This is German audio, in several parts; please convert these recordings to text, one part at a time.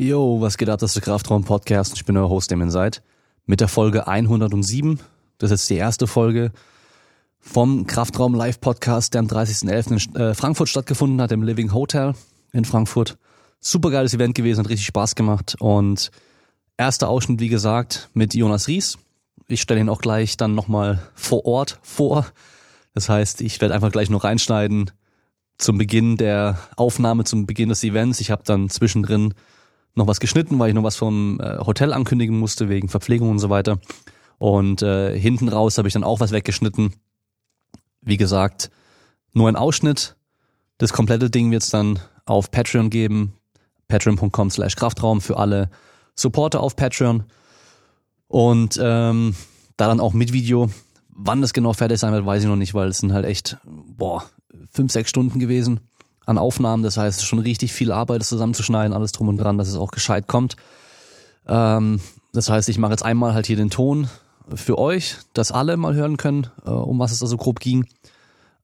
Yo, was geht ab? Das ist der Kraftraum Podcast. Ich bin euer Host, Damien Seid. Mit der Folge 107. Das ist jetzt die erste Folge vom Kraftraum Live Podcast, der am 30.11. in äh, Frankfurt stattgefunden hat, im Living Hotel in Frankfurt. Super geiles Event gewesen, hat richtig Spaß gemacht. Und erster Ausschnitt, wie gesagt, mit Jonas Ries. Ich stelle ihn auch gleich dann nochmal vor Ort vor. Das heißt, ich werde einfach gleich nur reinschneiden zum Beginn der Aufnahme, zum Beginn des Events. Ich habe dann zwischendrin noch was geschnitten, weil ich noch was vom äh, Hotel ankündigen musste, wegen Verpflegung und so weiter. Und äh, hinten raus habe ich dann auch was weggeschnitten. Wie gesagt, nur ein Ausschnitt. Das komplette Ding wird es dann auf Patreon geben. Patreon.com slash Kraftraum für alle Supporter auf Patreon. Und ähm, da dann auch mit Video. Wann das genau fertig sein wird, weiß ich noch nicht, weil es sind halt echt, boah, fünf, sechs Stunden gewesen an Aufnahmen. Das heißt, schon richtig viel Arbeit, das zusammenzuschneiden, alles drum und dran, dass es auch gescheit kommt. Ähm, das heißt, ich mache jetzt einmal halt hier den Ton für euch, dass alle mal hören können, äh, um was es da so grob ging.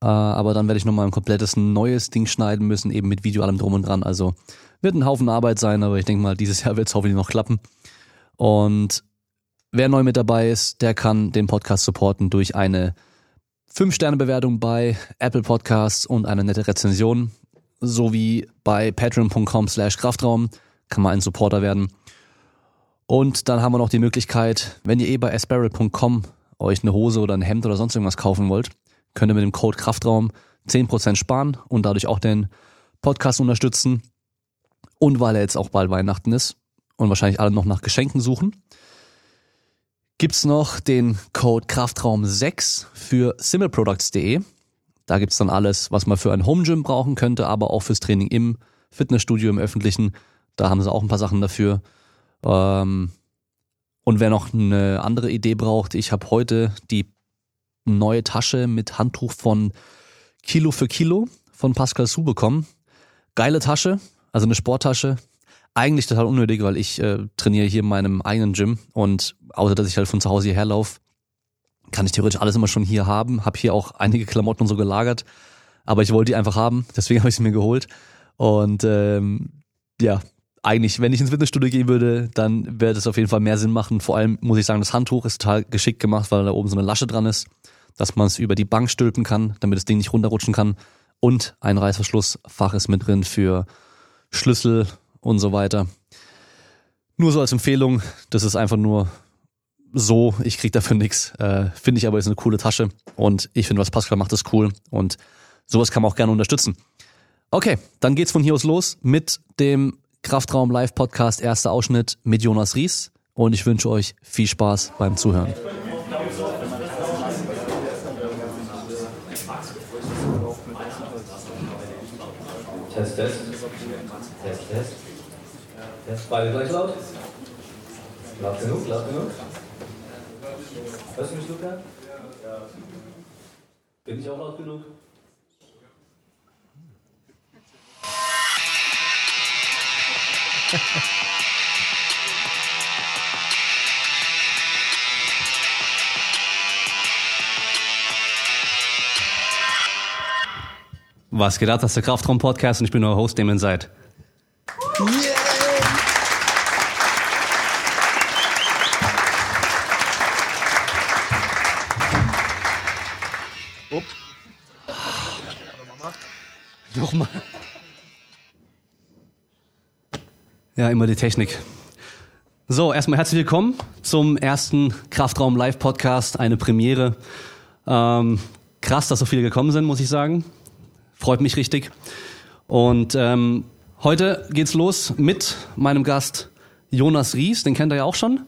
Äh, aber dann werde ich nochmal ein komplettes neues Ding schneiden müssen, eben mit Video allem drum und dran. Also wird ein Haufen Arbeit sein, aber ich denke mal, dieses Jahr wird es hoffentlich noch klappen. Und wer neu mit dabei ist, der kann den Podcast supporten durch eine 5-Sterne-Bewertung bei Apple Podcasts und eine nette Rezension sowie bei patreon.com slash Kraftraum kann man ein Supporter werden. Und dann haben wir noch die Möglichkeit, wenn ihr eh bei asparrel.com euch eine Hose oder ein Hemd oder sonst irgendwas kaufen wollt, könnt ihr mit dem Code Kraftraum 10% sparen und dadurch auch den Podcast unterstützen. Und weil er jetzt auch bald Weihnachten ist und wahrscheinlich alle noch nach Geschenken suchen, gibt's noch den Code Kraftraum 6 für simpleproducts.de. Da gibt's dann alles, was man für ein Home Gym brauchen könnte, aber auch fürs Training im Fitnessstudio, im öffentlichen. Da haben sie auch ein paar Sachen dafür. Ähm, und wer noch eine andere Idee braucht, ich habe heute die neue Tasche mit Handtuch von Kilo für Kilo von Pascal Su bekommen. Geile Tasche, also eine Sporttasche. Eigentlich total unnötig, weil ich äh, trainiere hier in meinem eigenen Gym und außer dass ich halt von zu Hause hierher laufe, kann ich theoretisch alles immer schon hier haben. Habe hier auch einige Klamotten und so gelagert, aber ich wollte die einfach haben, deswegen habe ich sie mir geholt. Und ähm, ja, eigentlich, wenn ich ins Fitnessstudio gehen würde, dann wäre das auf jeden Fall mehr Sinn machen. Vor allem muss ich sagen, das Handtuch ist total geschickt gemacht, weil da oben so eine Lasche dran ist, dass man es über die Bank stülpen kann, damit das Ding nicht runterrutschen kann. Und ein Reißverschlussfach ist mit drin für Schlüssel und so weiter. Nur so als Empfehlung, das ist einfach nur so, ich krieg dafür nichts. Äh, finde ich aber ist eine coole Tasche und ich finde, was Pascal macht, ist cool und sowas kann man auch gerne unterstützen. Okay, dann geht's von hier aus los mit dem Kraftraum Live Podcast, erster Ausschnitt mit Jonas Ries und ich wünsche euch viel Spaß beim Zuhören. Test, Test. Test, Test. Test, beide gleich laut. Laut genug, laut genug. Hörst du mich, Luca? Bin ich auch laut genug? Was geht ab? Das ist der Kraftraum Podcast und ich bin euer Host, Damon Seid. Upp. Nochmal. Ja, immer die Technik. So, erstmal herzlich willkommen zum ersten Kraftraum Live Podcast, eine Premiere. Ähm, krass, dass so viele gekommen sind, muss ich sagen. Freut mich richtig. Und ähm, heute geht's los mit meinem Gast Jonas Ries, den kennt ihr ja auch schon.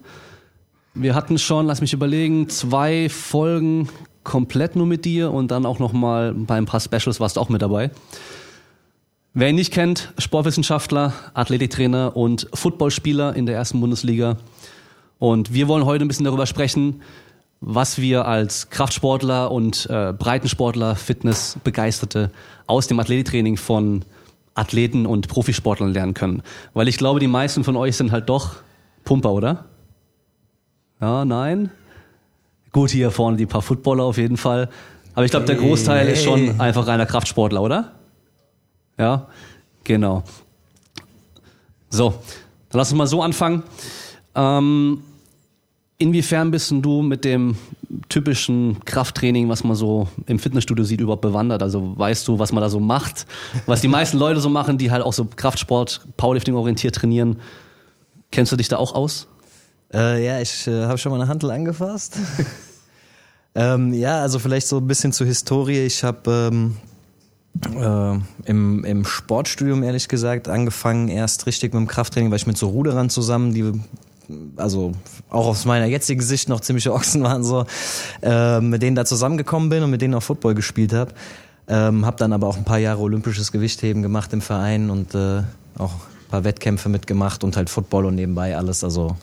Wir hatten schon, lass mich überlegen, zwei Folgen komplett nur mit dir und dann auch nochmal bei ein paar Specials warst du auch mit dabei. Wer ihn nicht kennt, Sportwissenschaftler, Athletiktrainer und Footballspieler in der ersten Bundesliga. Und wir wollen heute ein bisschen darüber sprechen, was wir als Kraftsportler und äh, Breitensportler, Fitnessbegeisterte aus dem Athletiktraining von Athleten und Profisportlern lernen können. Weil ich glaube, die meisten von euch sind halt doch Pumper, oder? Ja, nein? Gut, hier vorne die paar Footballer auf jeden Fall. Aber ich glaube, der Großteil ist schon einfach reiner Kraftsportler, oder? Ja, genau. So, Dann lass uns mal so anfangen. Ähm, inwiefern bist du mit dem typischen Krafttraining, was man so im Fitnessstudio sieht, überhaupt bewandert? Also weißt du, was man da so macht? Was die meisten Leute so machen, die halt auch so Kraftsport, Powerlifting orientiert trainieren. Kennst du dich da auch aus? Äh, ja, ich äh, habe schon mal eine Handel angefasst. ähm, ja, also vielleicht so ein bisschen zur Historie. Ich habe ähm, äh, im, im Sportstudium ehrlich gesagt angefangen, erst richtig mit dem Krafttraining, weil ich mit so Ruderern zusammen, die also auch aus meiner jetzigen Sicht noch ziemliche Ochsen waren so, äh, mit denen da zusammengekommen bin und mit denen auch Football gespielt habe. Ähm, habe dann aber auch ein paar Jahre olympisches Gewichtheben gemacht im Verein und äh, auch ein paar Wettkämpfe mitgemacht und halt Football und nebenbei alles. Also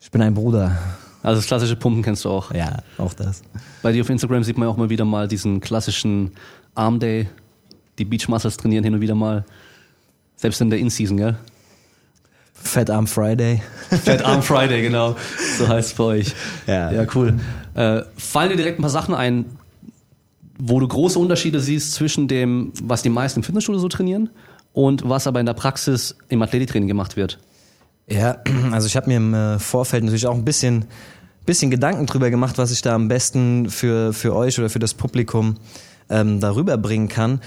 ich bin ein Bruder. Also das klassische Pumpen kennst du auch. Ja, auch das. Bei dir auf Instagram sieht man ja auch mal wieder mal diesen klassischen Arm Day, die Beach Muscles trainieren hin und wieder mal. Selbst in der In-Season, gell? Fat Arm Friday. Fat Arm Friday, genau. So heißt es bei euch. Ja. Ja, cool. Äh, fallen dir direkt ein paar Sachen ein, wo du große Unterschiede siehst zwischen dem, was die meisten im Fitnessstudio so trainieren und was aber in der Praxis im Athletiktraining gemacht wird? Ja, also ich habe mir im äh, Vorfeld natürlich auch ein bisschen, bisschen Gedanken drüber gemacht, was ich da am besten für, für euch oder für das Publikum ähm, darüber bringen kann.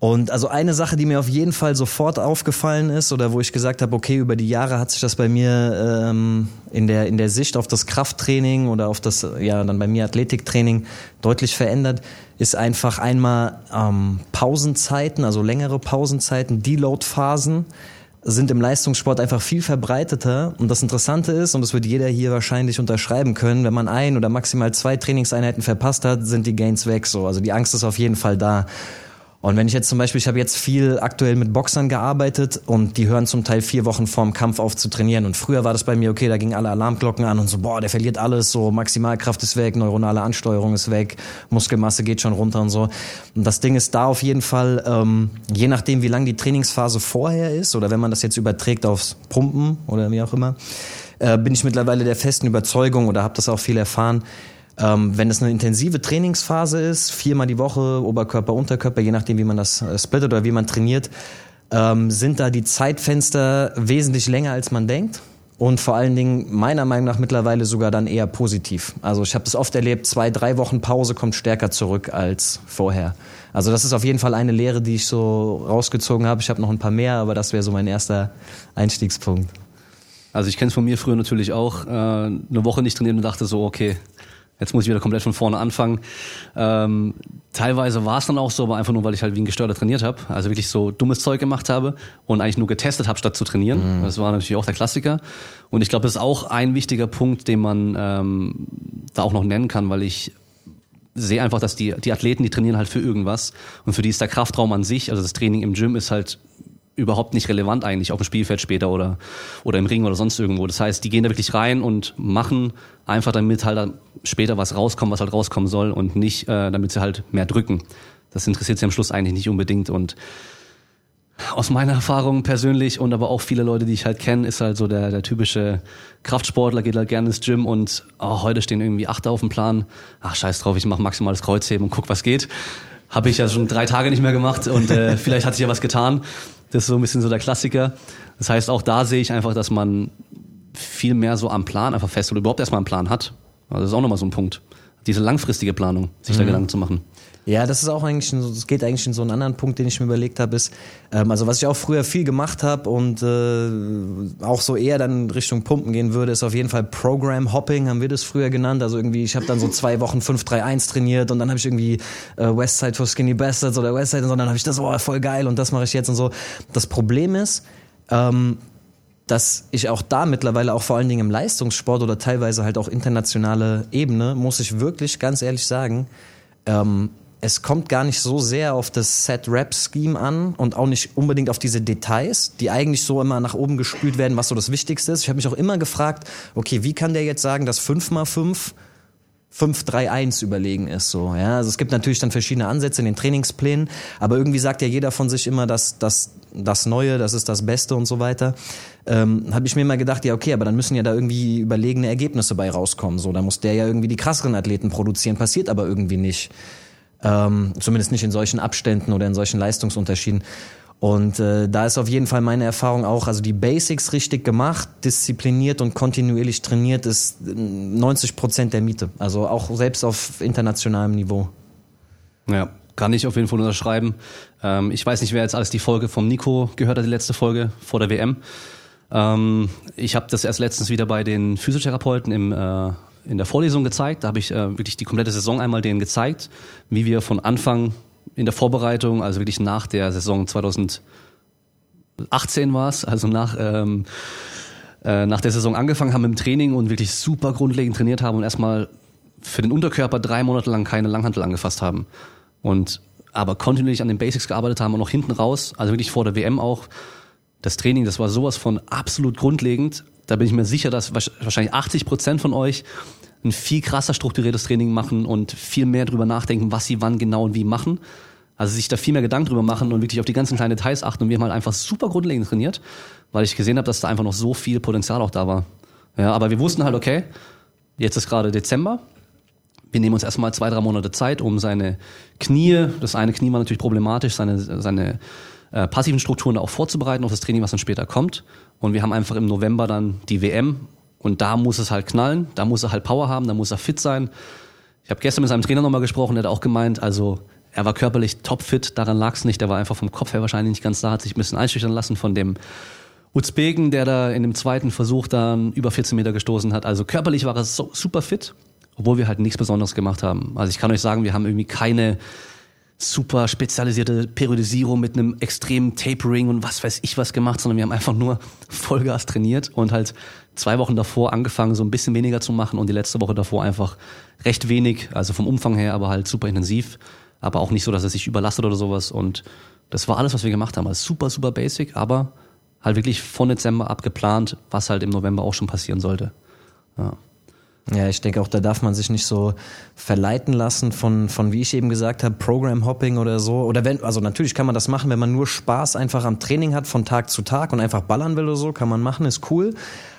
Und also eine Sache, die mir auf jeden Fall sofort aufgefallen ist oder wo ich gesagt habe, okay, über die Jahre hat sich das bei mir ähm, in der in der Sicht auf das Krafttraining oder auf das ja dann bei mir Athletiktraining deutlich verändert, ist einfach einmal ähm, Pausenzeiten, also längere Pausenzeiten, Deload-Phasen sind im Leistungssport einfach viel verbreiteter. Und das Interessante ist, und das wird jeder hier wahrscheinlich unterschreiben können, wenn man ein oder maximal zwei Trainingseinheiten verpasst hat, sind die Gains weg. So, also die Angst ist auf jeden Fall da. Und wenn ich jetzt zum Beispiel, ich habe jetzt viel aktuell mit Boxern gearbeitet und die hören zum Teil vier Wochen vorm Kampf auf zu trainieren. Und früher war das bei mir, okay, da gingen alle Alarmglocken an und so, boah, der verliert alles, so Maximalkraft ist weg, neuronale Ansteuerung ist weg, Muskelmasse geht schon runter und so. Und das Ding ist da auf jeden Fall, ähm, je nachdem, wie lang die Trainingsphase vorher ist oder wenn man das jetzt überträgt aufs Pumpen oder wie auch immer, äh, bin ich mittlerweile der festen Überzeugung oder habe das auch viel erfahren, ähm, wenn es eine intensive Trainingsphase ist, viermal die Woche, Oberkörper, Unterkörper, je nachdem, wie man das äh, splittet oder wie man trainiert, ähm, sind da die Zeitfenster wesentlich länger, als man denkt. Und vor allen Dingen meiner Meinung nach mittlerweile sogar dann eher positiv. Also ich habe das oft erlebt, zwei, drei Wochen Pause kommt stärker zurück als vorher. Also das ist auf jeden Fall eine Lehre, die ich so rausgezogen habe. Ich habe noch ein paar mehr, aber das wäre so mein erster Einstiegspunkt. Also ich kenne es von mir früher natürlich auch. Äh, eine Woche nicht trainiert und dachte so, okay, Jetzt muss ich wieder komplett von vorne anfangen. Ähm, teilweise war es dann auch so, aber einfach nur, weil ich halt wie ein Gestörter trainiert habe. Also wirklich so dummes Zeug gemacht habe und eigentlich nur getestet habe, statt zu trainieren. Mhm. Das war natürlich auch der Klassiker. Und ich glaube, das ist auch ein wichtiger Punkt, den man ähm, da auch noch nennen kann, weil ich sehe einfach, dass die, die Athleten, die trainieren halt für irgendwas. Und für die ist der Kraftraum an sich, also das Training im Gym ist halt überhaupt nicht relevant eigentlich auf dem Spielfeld später oder, oder im Ring oder sonst irgendwo. Das heißt, die gehen da wirklich rein und machen einfach damit halt später was rauskommt, was halt rauskommen soll und nicht, äh, damit sie halt mehr drücken. Das interessiert sie am Schluss eigentlich nicht unbedingt und aus meiner Erfahrung persönlich und aber auch viele Leute, die ich halt kenne, ist halt so der, der typische Kraftsportler, geht halt gerne ins Gym und oh, heute stehen irgendwie Achter auf dem Plan. Ach, scheiß drauf, ich mache maximales Kreuzheben und guck, was geht. Habe ich ja schon drei Tage nicht mehr gemacht und äh, vielleicht hat sich ja was getan. Das ist so ein bisschen so der Klassiker. Das heißt, auch da sehe ich einfach, dass man viel mehr so am Plan einfach fest oder überhaupt erstmal einen Plan hat. Also das ist auch nochmal so ein Punkt. Diese langfristige Planung, sich mhm. da Gedanken zu machen. Ja, das ist auch eigentlich, das geht eigentlich in so einen anderen Punkt, den ich mir überlegt habe, ist, ähm, also was ich auch früher viel gemacht habe und äh, auch so eher dann Richtung Pumpen gehen würde, ist auf jeden Fall Program Hopping, haben wir das früher genannt. Also irgendwie, ich habe dann so zwei Wochen 5-3-1 trainiert und dann habe ich irgendwie äh, Westside for Skinny Bastards oder Westside und so, dann habe ich das, oh, voll geil und das mache ich jetzt und so. Das Problem ist, ähm, dass ich auch da mittlerweile auch vor allen Dingen im Leistungssport oder teilweise halt auch internationale Ebene, muss ich wirklich ganz ehrlich sagen, ähm, es kommt gar nicht so sehr auf das Set-Rap-Scheme an und auch nicht unbedingt auf diese Details, die eigentlich so immer nach oben gespült werden, was so das Wichtigste ist. Ich habe mich auch immer gefragt, okay, wie kann der jetzt sagen, dass 5 mal 5 5-3-1 überlegen ist so. Ja, also es gibt natürlich dann verschiedene Ansätze in den Trainingsplänen, aber irgendwie sagt ja jeder von sich immer, dass das das Neue, das ist das Beste und so weiter. Ähm, habe ich mir immer gedacht, ja okay, aber dann müssen ja da irgendwie überlegene Ergebnisse bei rauskommen. So, da muss der ja irgendwie die krasseren Athleten produzieren, passiert aber irgendwie nicht. Ähm, zumindest nicht in solchen Abständen oder in solchen Leistungsunterschieden. Und äh, da ist auf jeden Fall meine Erfahrung auch, also die Basics richtig gemacht, diszipliniert und kontinuierlich trainiert, ist 90 Prozent der Miete. Also auch selbst auf internationalem Niveau. Ja, kann ich auf jeden Fall unterschreiben. Ähm, ich weiß nicht, wer jetzt alles die Folge vom Nico gehört hat, die letzte Folge vor der WM. Ähm, ich habe das erst letztens wieder bei den Physiotherapeuten im, äh, in der Vorlesung gezeigt. Da habe ich äh, wirklich die komplette Saison einmal denen gezeigt, wie wir von Anfang in der Vorbereitung, also wirklich nach der Saison 2018 war es, also nach, ähm, äh, nach der Saison angefangen haben im Training und wirklich super grundlegend trainiert haben und erstmal für den Unterkörper drei Monate lang keine Langhantel angefasst haben. Und aber kontinuierlich an den Basics gearbeitet haben und noch hinten raus, also wirklich vor der WM auch, das Training, das war sowas von absolut grundlegend. Da bin ich mir sicher, dass wahrscheinlich 80 Prozent von euch ein viel krasser strukturiertes Training machen und viel mehr drüber nachdenken, was sie wann genau und wie machen. Also sich da viel mehr Gedanken drüber machen und wirklich auf die ganzen kleinen Details achten. Und wir haben halt einfach super grundlegend trainiert, weil ich gesehen habe, dass da einfach noch so viel Potenzial auch da war. Ja, aber wir wussten halt, okay, jetzt ist gerade Dezember. Wir nehmen uns erstmal zwei, drei Monate Zeit, um seine Knie, das eine Knie war natürlich problematisch, seine, seine äh, passiven Strukturen auch vorzubereiten auf das Training, was dann später kommt. Und wir haben einfach im November dann die WM und da muss es halt knallen, da muss er halt Power haben, da muss er fit sein. Ich habe gestern mit seinem Trainer nochmal gesprochen, der hat auch gemeint, also er war körperlich topfit, daran lag es nicht, der war einfach vom Kopf her wahrscheinlich nicht ganz da, hat sich ein bisschen einschüchtern lassen von dem Uzbeken, der da in dem zweiten Versuch dann über 14 Meter gestoßen hat. Also körperlich war er so, super fit, obwohl wir halt nichts Besonderes gemacht haben. Also ich kann euch sagen, wir haben irgendwie keine super spezialisierte Periodisierung mit einem extremen Tapering und was weiß ich was gemacht, sondern wir haben einfach nur Vollgas trainiert und halt zwei Wochen davor angefangen, so ein bisschen weniger zu machen und die letzte Woche davor einfach recht wenig, also vom Umfang her, aber halt super intensiv, aber auch nicht so, dass es sich überlastet oder sowas und das war alles, was wir gemacht haben. Also super, super basic, aber halt wirklich von Dezember abgeplant, was halt im November auch schon passieren sollte. Ja. Ja, ich denke auch, da darf man sich nicht so verleiten lassen von, von wie ich eben gesagt habe, Program Hopping oder so. Oder wenn, also natürlich kann man das machen, wenn man nur Spaß einfach am Training hat von Tag zu Tag und einfach ballern will oder so, kann man machen, ist cool.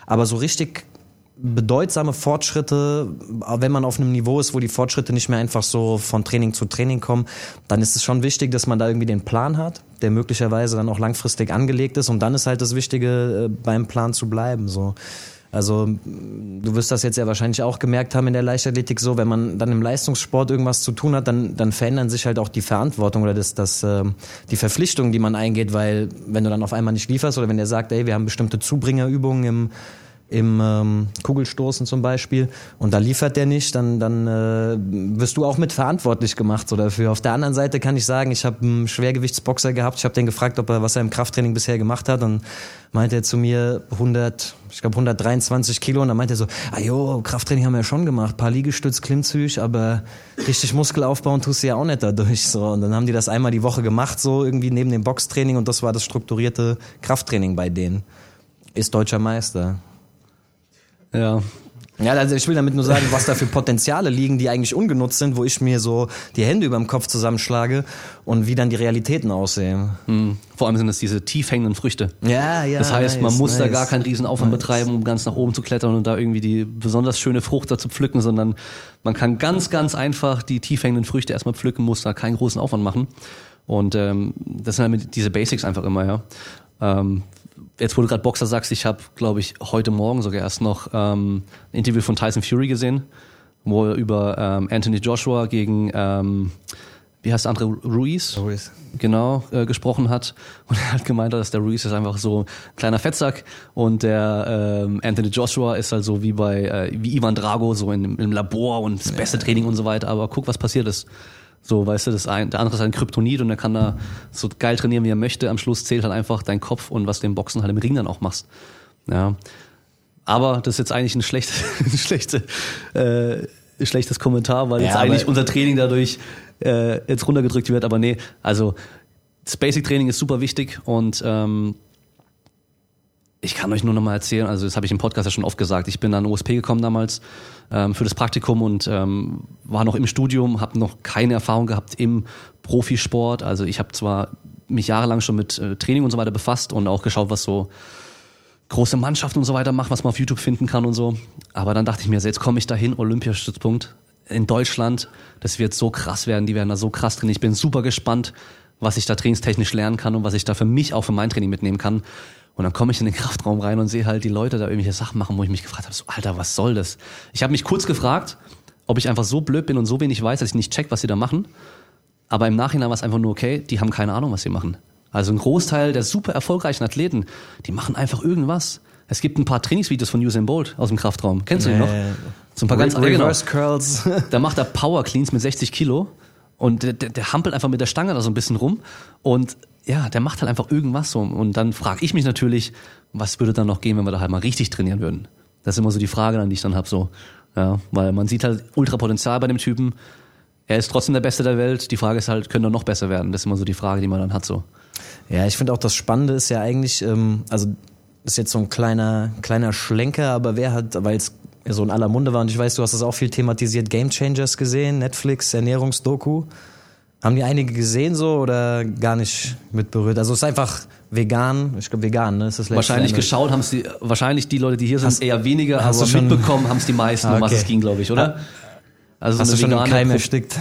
Aber so richtig bedeutsame Fortschritte, wenn man auf einem Niveau ist, wo die Fortschritte nicht mehr einfach so von Training zu Training kommen, dann ist es schon wichtig, dass man da irgendwie den Plan hat, der möglicherweise dann auch langfristig angelegt ist. Und dann ist halt das Wichtige, äh, beim Plan zu bleiben. So. Also du wirst das jetzt ja wahrscheinlich auch gemerkt haben in der Leichtathletik so, wenn man dann im Leistungssport irgendwas zu tun hat, dann, dann verändern sich halt auch die Verantwortung oder das, das, äh, die Verpflichtungen, die man eingeht, weil wenn du dann auf einmal nicht lieferst oder wenn der sagt, ey, wir haben bestimmte Zubringerübungen im im ähm, Kugelstoßen zum Beispiel. Und da liefert der nicht, dann, dann äh, wirst du auch mit verantwortlich gemacht. So dafür. Auf der anderen Seite kann ich sagen, ich habe einen Schwergewichtsboxer gehabt, ich habe den gefragt, ob er was er im Krafttraining bisher gemacht hat. Und meinte er zu mir 100, ich glaube 123 Kilo. Und dann meinte er so, ah jo, Krafttraining haben wir ja schon gemacht, paar Liegestütz, Klimmzüg, aber richtig Muskel aufbauen tust du ja auch nicht dadurch. So. Und dann haben die das einmal die Woche gemacht so irgendwie neben dem Boxtraining. Und das war das strukturierte Krafttraining bei denen. Ist deutscher Meister. Ja. Ja, also ich will damit nur sagen, was da für Potenziale liegen, die eigentlich ungenutzt sind, wo ich mir so die Hände über dem Kopf zusammenschlage und wie dann die Realitäten aussehen. Mhm. Vor allem sind es diese tief hängenden Früchte. Ja, ja. Das heißt, nice, man muss nice. da gar keinen Riesenaufwand Nice. betreiben, um ganz nach oben zu klettern und da irgendwie die besonders schöne Frucht da zu pflücken, sondern man kann ganz, ganz einfach die tief hängenden Früchte erstmal pflücken, muss da keinen großen Aufwand machen. Und ähm, das sind halt diese Basics einfach immer, ja. Ähm, jetzt, wo du gerade Boxer sagst, ich habe, glaube ich, heute Morgen sogar erst noch ähm, ein Interview von Tyson Fury gesehen, wo er über ähm, Anthony Joshua gegen, ähm, wie heißt der andere, Ruiz? Ruiz. Genau, äh, gesprochen hat. Und er hat gemeint, dass der Ruiz ist einfach so ein kleiner Fettsack und der ähm, Anthony Joshua ist halt so wie bei, äh, wie Ivan Drago, so in, im Labor und das beste Training und so weiter. Aber guck, was passiert ist. So, weißt du, das ein, der andere ist ein Kryptonit und er kann da so geil trainieren, wie er möchte. Am Schluss zählt halt einfach dein Kopf und was du im Boxen halt im Ring dann auch machst. Ja. Aber das ist jetzt eigentlich ein, schlecht, ein schlechte, äh, schlechtes Kommentar, weil Ja, jetzt eigentlich unser Training dadurch äh, jetzt runtergedrückt wird. Aber nee, also das Basic Training ist super wichtig und ähm, ich kann euch nur noch mal erzählen, also das habe ich im Podcast ja schon oft gesagt, ich bin an OSP gekommen damals ähm, für das Praktikum und ähm, war noch im Studium, habe noch keine Erfahrung gehabt im Profisport. Also ich habe zwar mich jahrelang schon mit äh, Training und so weiter befasst und auch geschaut, was so große Mannschaften und so weiter machen, was man auf YouTube finden kann und so. Aber dann dachte ich mir, so, jetzt komme ich dahin, Olympiastützpunkt in Deutschland. Das wird so krass werden, die werden da so krass drin. Ich bin super gespannt, was ich da trainingstechnisch lernen kann und was ich da für mich auch für mein Training mitnehmen kann. Und dann komme ich in den Kraftraum rein und sehe halt die Leute da irgendwelche Sachen machen, wo ich mich gefragt habe, so, Alter, was soll das? Ich habe mich kurz gefragt, ob ich einfach so blöd bin und so wenig weiß, dass ich nicht check, was sie da machen. Aber im Nachhinein war es einfach nur okay, die haben keine Ahnung, was sie machen. Also ein Großteil der super erfolgreichen Athleten, die machen einfach irgendwas. Es gibt ein paar Trainingsvideos von Usain Bolt aus dem Kraftraum. Kennst du ihn noch? So ein paar ganz Re genau. Reverse Curls. Da macht er Power Cleans mit 60 Kilo und der, der, der hampelt einfach mit der Stange da so ein bisschen rum und ja, der macht halt einfach irgendwas so. Und dann frage ich mich natürlich, was würde dann noch gehen, wenn wir da halt mal richtig trainieren würden? Das ist immer so die Frage, dann, die ich dann hab so. Ja, weil man sieht halt ultra Potenzial bei dem Typen. Er ist trotzdem der Beste der Welt. Die Frage ist halt, können er noch besser werden? Das ist immer so die Frage, die man dann hat so. Ja, ich finde auch das Spannende ist ja eigentlich, ähm, also ist jetzt so ein kleiner, kleiner Schlenker, aber wer hat, weil es so in aller Munde war und ich weiß, du hast das auch viel thematisiert, Game Changers gesehen, Netflix, Ernährungsdoku. Haben die einige gesehen so oder gar nicht mit berührt? Also es ist einfach vegan, ich glaube vegan, ne? Ist das Wahrscheinlich Ende. geschaut haben es die, wahrscheinlich die Leute, die hier sind, Hast- eher weniger, hast aber mitbekommen haben es die meisten, um Ah, was okay. es ging, glaube ich, oder? Also Hast so du schon im Keim erstickt?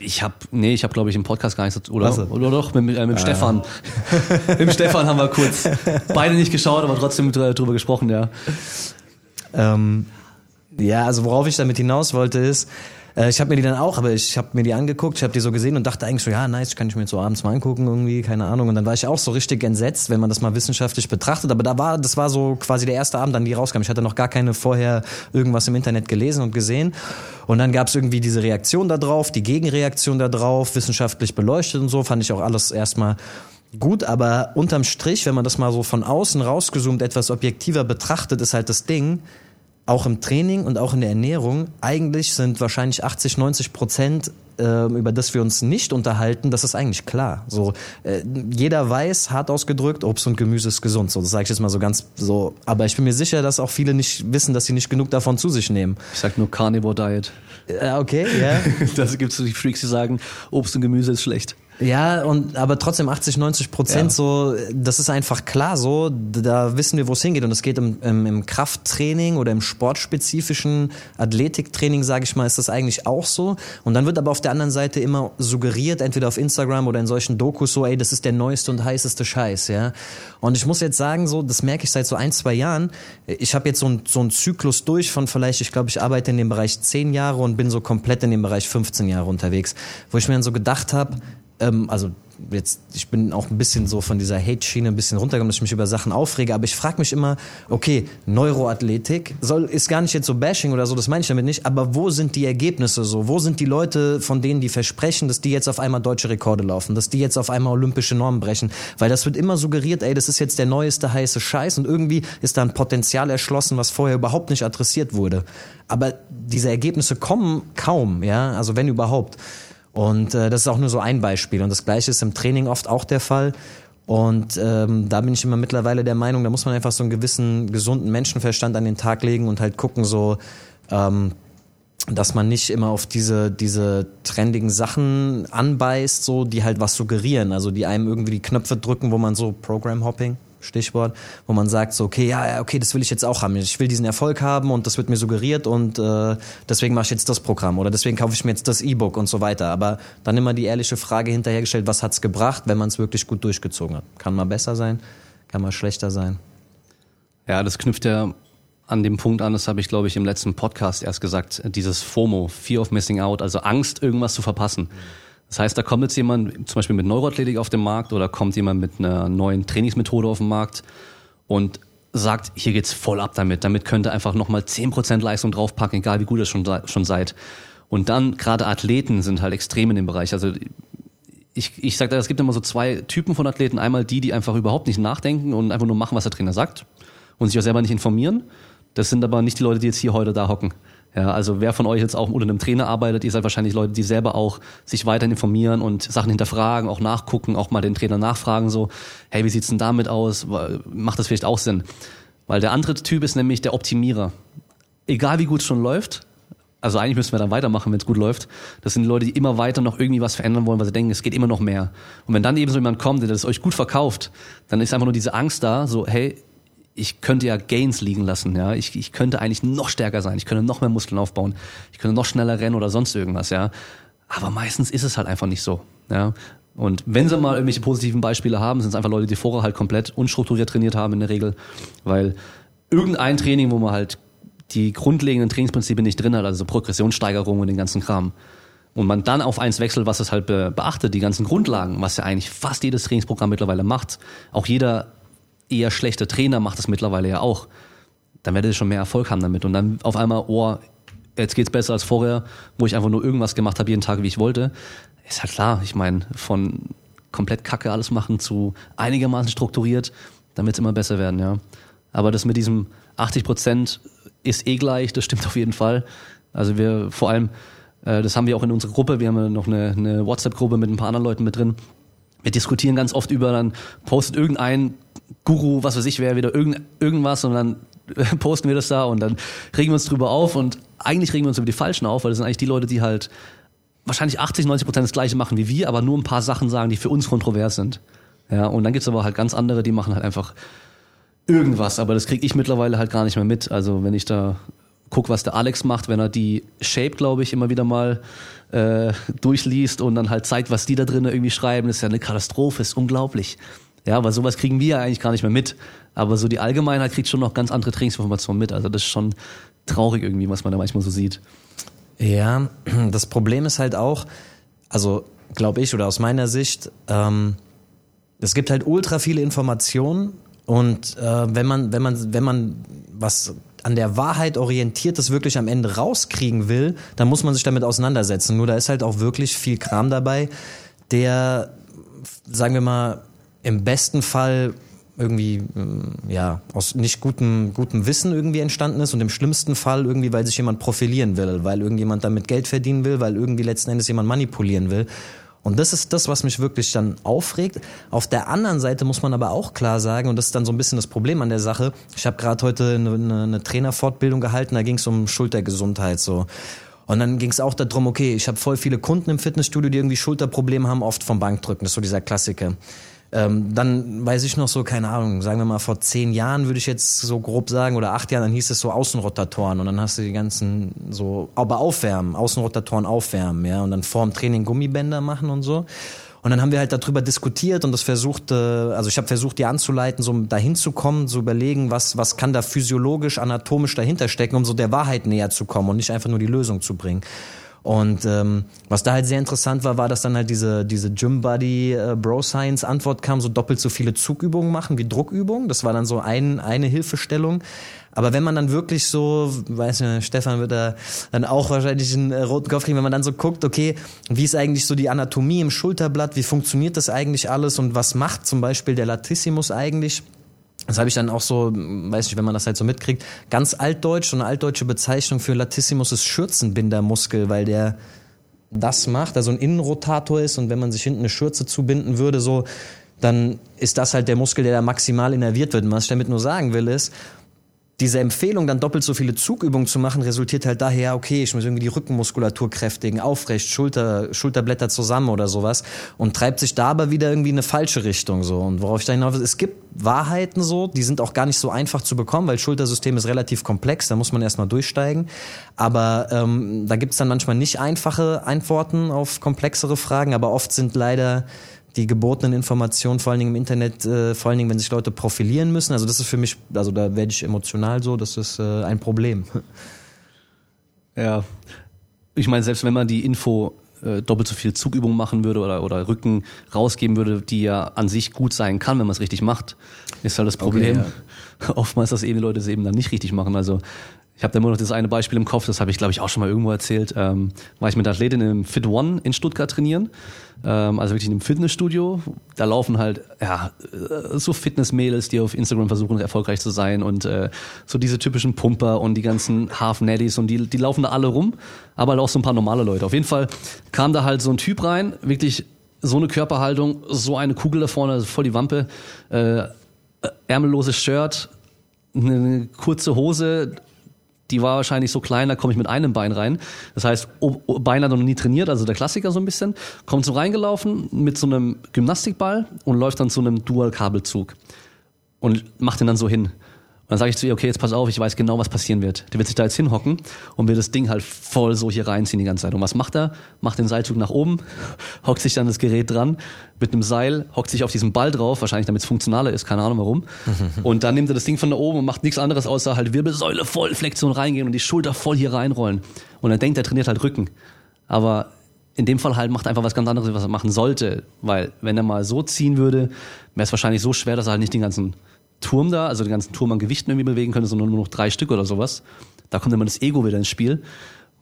Ich habe, nee, ich habe glaube ich im Podcast gar nichts, oder, Was? Ah. oder doch, mit, äh, mit dem Stefan. mit dem Stefan haben wir kurz beide nicht geschaut, aber trotzdem drü- drüber gesprochen, ja. Ähm, ja, also worauf ich damit hinaus wollte ist, äh, ich habe mir die dann auch, aber ich habe mir die angeguckt, ich habe die so gesehen und dachte eigentlich so, ja, nice, kann ich mir jetzt so abends mal angucken irgendwie, keine Ahnung. Und dann war ich auch so richtig entsetzt, wenn man das mal wissenschaftlich betrachtet. Aber da war, das war so quasi der erste Abend, an die rauskam. Ich hatte noch gar keine vorher irgendwas im Internet gelesen und gesehen. Und dann gab es irgendwie diese Reaktion da drauf, die Gegenreaktion da drauf, wissenschaftlich beleuchtet und so, fand ich auch alles erstmal Gut, aber unterm Strich, wenn man das mal so von außen rausgezoomt etwas objektiver betrachtet, ist halt das Ding, auch im Training und auch in der Ernährung, eigentlich sind wahrscheinlich 80, 90 Prozent, äh, über das wir uns nicht unterhalten, das ist eigentlich klar. So, äh, jeder weiß, hart ausgedrückt, Obst und Gemüse ist gesund. So, das sage ich jetzt mal so ganz so. Aber ich bin mir sicher, dass auch viele nicht wissen, dass sie nicht genug davon zu sich nehmen. Ich sag nur Carnivore Diet. Äh, okay, ja. Da gibt's so die Freaks, die sagen, Obst und Gemüse ist schlecht. Ja, und aber trotzdem 80, 90 Prozent Ja. so, das ist einfach klar so, da wissen wir, wo es hingeht. Und es geht im, im, im Krafttraining oder im sportspezifischen Athletiktraining, sage ich mal, ist das eigentlich auch so. Und dann wird aber auf der anderen Seite immer suggeriert, entweder auf Instagram oder in solchen Dokus so, ey, das ist der neueste und heißeste Scheiß, ja. Und ich muss jetzt sagen, so, das merke ich seit so ein, zwei Jahren. Ich habe jetzt so, ein, so einen Zyklus durch von vielleicht, ich glaube, ich arbeite in dem Bereich zehn Jahre und bin so komplett in dem Bereich 15 Jahre unterwegs, wo ich mir dann so gedacht habe, ähm, also jetzt, ich bin auch ein bisschen so von dieser Hate-Schiene ein bisschen runtergekommen, dass ich mich über Sachen aufrege, aber ich frage mich immer, okay, Neuroathletik soll, ist gar nicht jetzt so Bashing oder so, das meine ich damit nicht, aber wo sind die Ergebnisse so? Wo sind die Leute, von denen die versprechen, dass die jetzt auf einmal deutsche Rekorde laufen, dass die jetzt auf einmal olympische Normen brechen? Weil das wird immer suggeriert, ey, das ist jetzt der neueste heiße Scheiß und irgendwie ist da ein Potenzial erschlossen, was vorher überhaupt nicht adressiert wurde. Aber diese Ergebnisse kommen kaum, ja, also wenn überhaupt. Und äh, das ist auch nur so ein Beispiel. Und das gleiche ist im Training oft auch der Fall. Und ähm, da bin ich immer mittlerweile der Meinung, da muss man einfach so einen gewissen gesunden Menschenverstand an den Tag legen und halt gucken, so ähm, dass man nicht immer auf diese, diese trendigen Sachen anbeißt, so, die halt was suggerieren, also die einem irgendwie die Knöpfe drücken, wo man so Program Hopping, Stichwort, wo man sagt so, okay, ja, okay, das will ich jetzt auch haben. Ich will diesen Erfolg haben und das wird mir suggeriert und äh, deswegen mache ich jetzt das Programm oder deswegen kaufe ich mir jetzt das E-Book und so weiter. Aber dann immer die ehrliche Frage hinterhergestellt, was hat's gebracht, wenn man es wirklich gut durchgezogen hat? Kann mal besser sein, kann mal schlechter sein. Ja, das knüpft ja an dem Punkt an, das habe ich, glaube ich, im letzten Podcast erst gesagt, dieses FOMO, Fear of Missing Out, also Angst, irgendwas zu verpassen. Das heißt, da kommt jetzt jemand zum Beispiel mit Neuroathletik auf den Markt oder kommt jemand mit einer neuen Trainingsmethode auf den Markt und sagt, hier geht's voll ab damit. Damit könnt ihr einfach nochmal 10% Leistung draufpacken, egal wie gut ihr schon, schon seid. Und dann, gerade Athleten sind halt extrem in dem Bereich. Also ich, ich sage da, es gibt immer so zwei Typen von Athleten. Einmal die, die einfach überhaupt nicht nachdenken und einfach nur machen, was der Trainer sagt und sich auch selber nicht informieren. Das sind aber nicht die Leute, die jetzt hier heute da hocken. Ja, also wer von euch jetzt auch unter einem Trainer arbeitet, ihr seid wahrscheinlich Leute, die selber auch sich weiterhin informieren und Sachen hinterfragen, auch nachgucken, auch mal den Trainer nachfragen, so, hey, wie sieht's denn damit aus? Macht das vielleicht auch Sinn? Weil der andere Typ ist nämlich der Optimierer. Egal wie gut es schon läuft, also eigentlich müssen wir dann weitermachen, wenn es gut läuft. Das sind die Leute, die immer weiter noch irgendwie was verändern wollen, weil sie denken, es geht immer noch mehr. Und wenn dann eben so jemand kommt, der das euch gut verkauft, dann ist einfach nur diese Angst da, so, hey, ich könnte ja Gains liegen lassen, ja. Ich, ich könnte eigentlich noch stärker sein, ich könnte noch mehr Muskeln aufbauen, ich könnte noch schneller rennen oder sonst irgendwas, ja. Aber meistens ist es halt einfach nicht so, ja. Und wenn sie mal irgendwelche positiven Beispiele haben, sind es einfach Leute, die vorher halt komplett unstrukturiert trainiert haben in der Regel, weil irgendein Training, wo man halt die grundlegenden Trainingsprinzipien nicht drin hat, also Progressionssteigerung und den ganzen Kram, und man dann auf eins wechselt, was es halt beachtet, die ganzen Grundlagen, was ja eigentlich fast jedes Trainingsprogramm mittlerweile macht, auch jeder eher schlechte Trainer macht das mittlerweile ja auch, dann werdet ihr schon mehr Erfolg haben damit. Und dann auf einmal, oh, jetzt geht's besser als vorher, wo ich einfach nur irgendwas gemacht habe jeden Tag, wie ich wollte. Ist halt klar, ich meine, von komplett Kacke alles machen zu einigermaßen strukturiert, dann wird's immer besser werden, ja. Aber das mit diesem 80 Prozent ist eh gleich, das stimmt auf jeden Fall. Also wir vor allem, äh, das haben wir auch in unserer Gruppe, wir haben ja noch eine, eine WhatsApp-Gruppe mit ein paar anderen Leuten mit drin. Wir diskutieren ganz oft über, dann postet irgendein Guru, was weiß ich wer, wieder irgend, irgendwas und dann posten wir das da und dann regen wir uns drüber auf und eigentlich regen wir uns über die Falschen auf, weil das sind eigentlich die Leute, die halt wahrscheinlich 80, 90 Prozent das gleiche machen wie wir, aber nur ein paar Sachen sagen, die für uns kontrovers sind. Ja, und dann gibt's aber halt ganz andere, die machen halt einfach irgendwas, aber das kriege ich mittlerweile halt gar nicht mehr mit. Also wenn ich da guck, was der Alex macht, wenn er die Shape, glaube ich, immer wieder mal äh, durchliest und dann halt zeigt, was die da drinnen irgendwie schreiben, das ist ja eine Katastrophe, ist unglaublich. Ja, weil sowas kriegen wir ja eigentlich gar nicht mehr mit. Aber so die Allgemeinheit kriegt schon noch ganz andere Trainingsinformationen mit. Also das ist schon traurig irgendwie, was man da manchmal so sieht. Ja, das Problem ist halt auch, also glaube ich oder aus meiner Sicht, ähm, es gibt halt ultra viele Informationen und äh, wenn man wenn man wenn man was an der Wahrheit orientiertes wirklich am Ende rauskriegen will, dann muss man sich damit auseinandersetzen. Nur da ist halt auch wirklich viel Kram dabei, der sagen wir mal im besten Fall irgendwie mm, ja aus nicht gutem gutem Wissen irgendwie entstanden ist und im schlimmsten Fall irgendwie weil sich jemand profilieren will, weil irgendjemand damit Geld verdienen will, weil irgendwie letzten Endes jemand manipulieren will. Und das ist das, was mich wirklich dann aufregt. Auf der anderen Seite muss man aber auch klar sagen, und das ist dann so ein bisschen das Problem an der Sache. Ich habe gerade heute eine, eine Trainerfortbildung gehalten, da ging es um Schultergesundheit so. Und dann ging es auch darum, okay, ich habe voll viele Kunden im Fitnessstudio, die irgendwie Schulterprobleme haben, oft vom Bankdrücken. Das ist so dieser Klassiker. Ähm, dann weiß ich noch so, keine Ahnung, sagen wir mal vor zehn Jahren würde ich jetzt so grob sagen, oder acht Jahren, dann hieß es so Außenrotatoren und dann hast du die ganzen so, aber aufwärmen, Außenrotatoren aufwärmen, ja, und dann vorm Training Gummibänder machen und so. Und dann haben wir halt darüber diskutiert und das versucht, äh, also ich habe versucht, die anzuleiten, so dahin zu kommen, zu überlegen, was, was kann da physiologisch, anatomisch dahinter stecken, um so der Wahrheit näher zu kommen und nicht einfach nur die Lösung zu bringen. Und ähm, was da halt sehr interessant war, war, dass dann halt diese, diese Gym Buddy äh, Bro Science Antwort kam, so doppelt so viele Zugübungen machen wie Druckübungen. Das war dann so ein, eine Hilfestellung. Aber wenn man dann wirklich so, weiß nicht, Stefan wird da dann auch wahrscheinlich einen äh, roten Kopf kriegen, wenn man dann so guckt, okay, wie ist eigentlich so die Anatomie im Schulterblatt, wie funktioniert das eigentlich alles und was macht zum Beispiel der Latissimus eigentlich? Das habe ich dann auch so, weiß nicht, wenn man das halt so mitkriegt, ganz altdeutsch, so eine altdeutsche Bezeichnung für Latissimus ist Schürzenbindermuskel, weil der das macht, also ein Innenrotator ist und wenn man sich hinten eine Schürze zubinden würde, so, dann ist das halt der Muskel, der da maximal innerviert wird. Und was ich damit nur sagen will, ist, diese Empfehlung, dann doppelt so viele Zugübungen zu machen, resultiert halt daher, okay, ich muss irgendwie die Rückenmuskulatur kräftigen, aufrecht, Schulter, Schulterblätter zusammen oder sowas und treibt sich da aber wieder irgendwie in eine falsche Richtung so. Und worauf ich da hinaus es gibt Wahrheiten so, die sind auch gar nicht so einfach zu bekommen, weil Schultersystem ist relativ komplex, da muss man erstmal durchsteigen. Aber ähm, da gibt's dann manchmal nicht einfache Antworten auf komplexere Fragen, aber oft sind leider die gebotenen Informationen, vor allen Dingen im Internet, äh, vor allen Dingen, wenn sich Leute profilieren müssen. Also das ist für mich, also da werde ich emotional so, das ist äh, ein Problem. Ja, ich meine, selbst wenn man die Info äh, doppelt so viel Zugübung machen würde oder, oder Rücken rausgeben würde, die ja an sich gut sein kann, wenn man es richtig macht, ist halt das Problem. Okay, ja. Oftmals, dass eben die Leute es eben dann nicht richtig machen. Also ich habe da immer noch das eine Beispiel im Kopf, das habe ich glaube ich auch schon mal irgendwo erzählt. Ähm, war ich mit Athletin im Fit One in Stuttgart trainieren, ähm, also wirklich in einem Fitnessstudio. Da laufen halt ja äh, so Fitnessmädels, die auf Instagram versuchen erfolgreich zu sein und äh, so diese typischen Pumper und die ganzen Half Natties und die die laufen da alle rum, aber halt auch so ein paar normale Leute. Auf jeden Fall kam da halt so ein Typ rein, wirklich so eine Körperhaltung, so eine Kugel da vorne, also voll die Wampe, äh, ärmelloses Shirt, eine kurze Hose die war wahrscheinlich so klein, da komme ich mit einem Bein rein. Das heißt, Bein hat noch nie trainiert, also der Klassiker so ein bisschen. Kommt so reingelaufen mit so einem Gymnastikball und läuft dann zu einem Dual-Kabelzug und macht den dann so hin. Dann sage ich zu ihr, okay, jetzt pass auf, ich weiß genau, was passieren wird. Die wird sich da jetzt hinhocken und wird das Ding halt voll so hier reinziehen die ganze Zeit. Und was macht er? Macht den Seilzug nach oben, hockt sich dann das Gerät dran mit einem Seil, hockt sich auf diesen Ball drauf, wahrscheinlich damit es funktionaler ist, keine Ahnung warum. Und dann nimmt er das Ding von da oben und macht nichts anderes, außer halt Wirbelsäule voll, Flexion reingehen und die Schulter voll hier reinrollen. Und er denkt, er trainiert halt Rücken. Aber in dem Fall halt macht er einfach was ganz anderes, was er machen sollte. Weil wenn er mal so ziehen würde, wäre es wahrscheinlich so schwer, dass er halt nicht den ganzen Turm da, also den ganzen Turm an Gewichten irgendwie bewegen könnte, sondern nur noch drei Stück oder sowas. Da kommt immer das Ego wieder ins Spiel.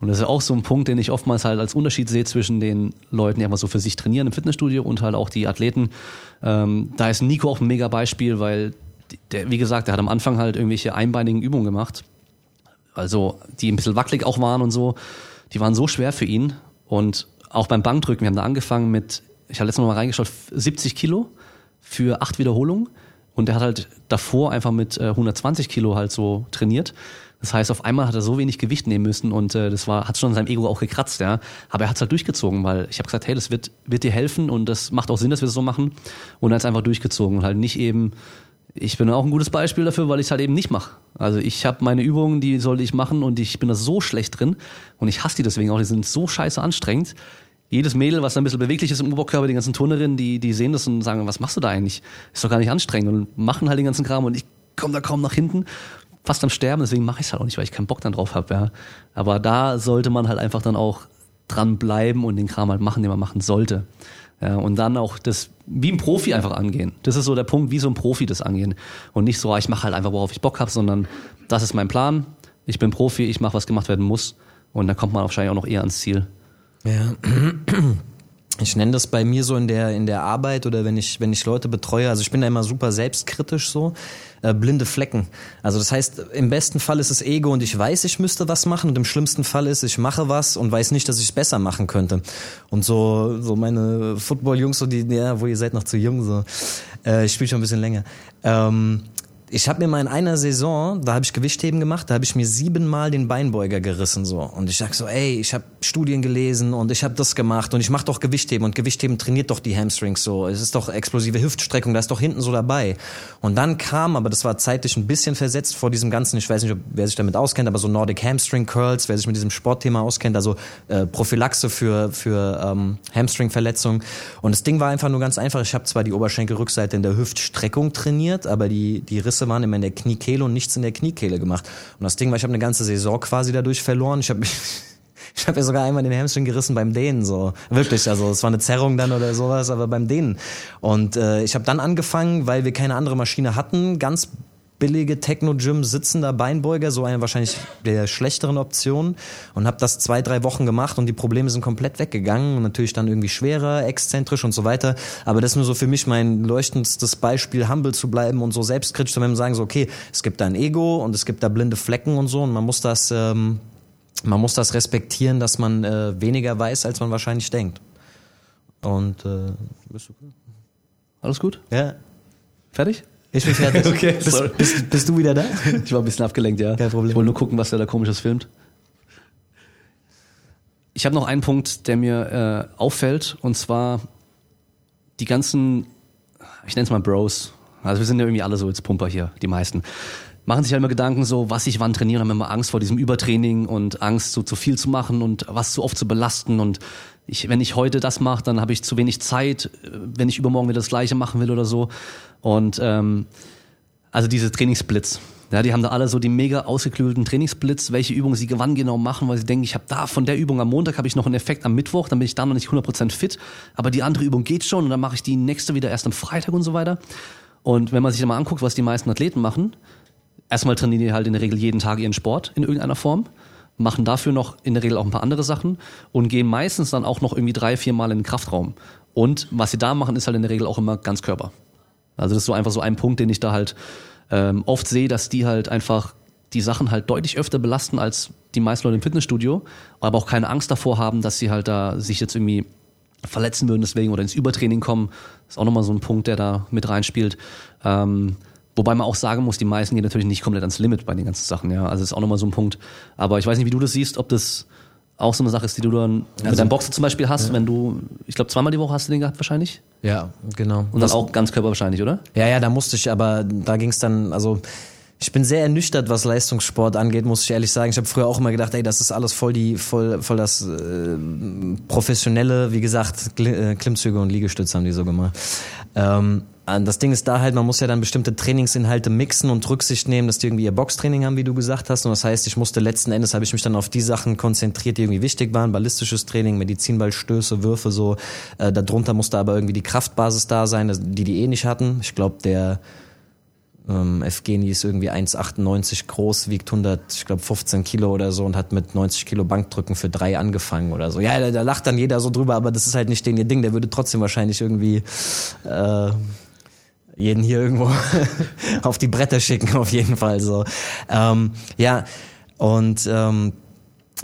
Und das ist auch so ein Punkt, den ich oftmals halt als Unterschied sehe zwischen den Leuten, die einfach so für sich trainieren im Fitnessstudio und halt auch die Athleten. Ähm, da ist Nico auch ein mega Beispiel, weil der, wie gesagt, der hat am Anfang halt irgendwelche einbeinigen Übungen gemacht. Also, die ein bisschen wackelig auch waren und so. Die waren so schwer für ihn. Und auch beim Bankdrücken, wir haben da angefangen mit, ich habe letztes Mal reingeschaut, 70 Kilo für acht Wiederholungen. Und er hat halt davor einfach mit äh, 120 Kilo halt so trainiert. Das heißt, auf einmal hat er so wenig Gewicht nehmen müssen und äh, das war hat schon seinem Ego auch gekratzt, ja. Aber er hat es halt durchgezogen, weil ich habe gesagt, hey, das wird wird dir helfen und das macht auch Sinn, dass wir das so machen. Und er hat einfach durchgezogen und halt nicht eben. Ich bin auch ein gutes Beispiel dafür, weil ich es halt eben nicht mache. Also ich habe meine Übungen, die sollte ich machen und ich bin da so schlecht drin und ich hasse die deswegen auch. Die sind so scheiße anstrengend jedes Mädel, was ein bisschen beweglich ist im Oberkörper, die ganzen Turnerinnen, die, die sehen das und sagen, was machst du da eigentlich? Ist doch gar nicht anstrengend und machen halt den ganzen Kram und ich komme da kaum nach hinten, fast am Sterben, deswegen mache ich es halt auch nicht, weil ich keinen Bock dann drauf habe. Ja. Aber da sollte man halt einfach dann auch dran bleiben und den Kram halt machen, den man machen sollte. Ja, und dann auch das wie ein Profi einfach angehen. Das ist so der Punkt, wie so ein Profi das angehen. Und nicht so, ah, ich mache halt einfach, worauf ich Bock habe, sondern das ist mein Plan. Ich bin Profi, ich mache, was gemacht werden muss. Und dann kommt man wahrscheinlich auch noch eher ans Ziel. Ja. Ich nenne das bei mir so in der in der Arbeit oder wenn ich wenn ich Leute betreue, also ich bin da immer super selbstkritisch so, äh, blinde Flecken. Also das heißt, im besten Fall ist es Ego und ich weiß, ich müsste was machen und im schlimmsten Fall ist, ich mache was und weiß nicht, dass ich es besser machen könnte. Und so so meine Football Jungs so die ja, wo ihr seid noch zu jung so. Äh, ich spiele schon ein bisschen länger. Ähm, ich habe mir mal in einer Saison, da habe ich Gewichtheben gemacht, da habe ich mir siebenmal den Beinbeuger gerissen so. Und ich sag so, ey, ich habe Studien gelesen und ich habe das gemacht und ich mache doch Gewichtheben und Gewichtheben trainiert doch die Hamstrings so, es ist doch explosive Hüftstreckung, da ist doch hinten so dabei. Und dann kam, aber das war zeitlich ein bisschen versetzt vor diesem ganzen, ich weiß nicht, ob, wer sich damit auskennt, aber so Nordic Hamstring Curls, wer sich mit diesem Sportthema auskennt, also äh, Prophylaxe für für ähm, Hamstringverletzungen und das Ding war einfach nur ganz einfach, ich habe zwar die Oberschenkelrückseite in der Hüftstreckung trainiert, aber die die Risse waren immer in der Kniekehle und nichts in der Kniekehle gemacht. Und das Ding war, ich habe eine ganze Saison quasi dadurch verloren. Ich habe ich habe ja sogar einmal den Hamstring gerissen beim Dehnen, so wirklich. Also es war eine Zerrung dann oder sowas, aber beim Dehnen. Und äh, ich habe dann angefangen, weil wir keine andere Maschine hatten, ganz billige Techno-Gym sitzender Beinbeuger, so eine wahrscheinlich der schlechteren Option und habe das zwei, drei Wochen gemacht und die Probleme sind komplett weggegangen und natürlich dann irgendwie schwerer, exzentrisch und so weiter. Aber das ist nur so für mich mein leuchtendstes Beispiel, humble zu bleiben und so selbstkritisch zu bleiben und sagen so, okay, es gibt da ein Ego und es gibt da blinde Flecken und so und man muss das, ähm, man muss das respektieren, dass man äh, weniger weiß, als man wahrscheinlich denkt. Und äh, bist du gut? Alles gut? Ja. Fertig? Ich bin fertig. Okay, bist, bist, bist du wieder da? Ich war ein bisschen abgelenkt, ja. Kein Problem. Ich wollte nur gucken, was der da komisches filmt. Ich habe noch einen Punkt, der mir äh, auffällt, und zwar die ganzen, ich nenne es mal Bros. Also wir sind ja irgendwie alle so jetzt Pumper hier, die meisten. Machen sich halt immer Gedanken so, was ich wann trainiere, haben immer Angst vor diesem Übertraining und Angst, so zu viel zu machen und was zu oft zu belasten. Und ich, wenn ich heute das mache, dann habe ich zu wenig Zeit, wenn ich übermorgen wieder das Gleiche machen will oder so. Und ähm, also diese Trainingssplits. Ja, die haben da alle so die mega ausgeklügelten Trainingssplits, welche Übungen sie wann genau machen, weil sie denken, ich habe da von der Übung am Montag habe ich noch einen Effekt am Mittwoch, dann bin ich da noch nicht 100% fit, aber die andere Übung geht schon und dann mache ich die nächste wieder erst am Freitag und so weiter. Und wenn man sich dann mal anguckt, was die meisten Athleten machen, erstmal trainieren die halt in der Regel jeden Tag ihren Sport in irgendeiner Form, machen dafür noch in der Regel auch ein paar andere Sachen und gehen meistens dann auch noch irgendwie drei, vier Mal in den Kraftraum. Und was sie da machen, ist halt in der Regel auch immer Ganzkörper. Also das ist so einfach so ein Punkt, den ich da halt ähm, oft sehe, dass die halt einfach die Sachen halt deutlich öfter belasten als die meisten Leute im Fitnessstudio, aber auch keine Angst davor haben, dass sie halt da sich jetzt irgendwie verletzen würden deswegen oder ins Übertraining kommen. Das ist auch nochmal so ein Punkt, der da mit reinspielt. Ähm, wobei man auch sagen muss, die meisten gehen natürlich nicht komplett ans Limit bei den ganzen Sachen. Ja, also das ist auch nochmal so ein Punkt. Aber ich weiß nicht, wie du das siehst, ob das auch so eine Sache ist, die du dann also, mit deinem Boxer zum Beispiel hast, ja. wenn du, ich glaube zweimal die Woche hast du den gehabt wahrscheinlich? Ja, genau. Und das dann auch Ganzkörper wahrscheinlich, oder? Ja, ja, da musste ich, aber da ging es dann, also ich bin sehr ernüchtert, was Leistungssport angeht, muss ich ehrlich sagen. Ich habe früher auch immer gedacht, ey, das ist alles voll die, voll, voll das äh, professionelle, wie gesagt, äh, Klimmzüge und Liegestütze haben die so gemacht. Ähm, das Ding ist da halt, man muss ja dann bestimmte Trainingsinhalte mixen und Rücksicht nehmen, dass die irgendwie ihr Boxtraining haben, wie du gesagt hast. Und das heißt, ich musste letzten Endes habe ich mich dann auf die Sachen konzentriert, die irgendwie wichtig waren. Ballistisches Training, Medizinballstöße, Würfe so. Äh, darunter musste aber irgendwie die Kraftbasis da sein, die die eh nicht hatten. Ich glaube, der ähm, Evgeny ist irgendwie 1,98 groß, wiegt 100, ich glaube 15 Kilo oder so und hat mit 90 Kilo Bankdrücken für drei angefangen oder so. Ja, da, da lacht dann jeder so drüber, aber das ist halt nicht den ihr Ding. Der würde trotzdem wahrscheinlich irgendwie äh, jeden hier irgendwo auf die Bretter schicken, auf jeden Fall so. Ähm, ja, und ähm,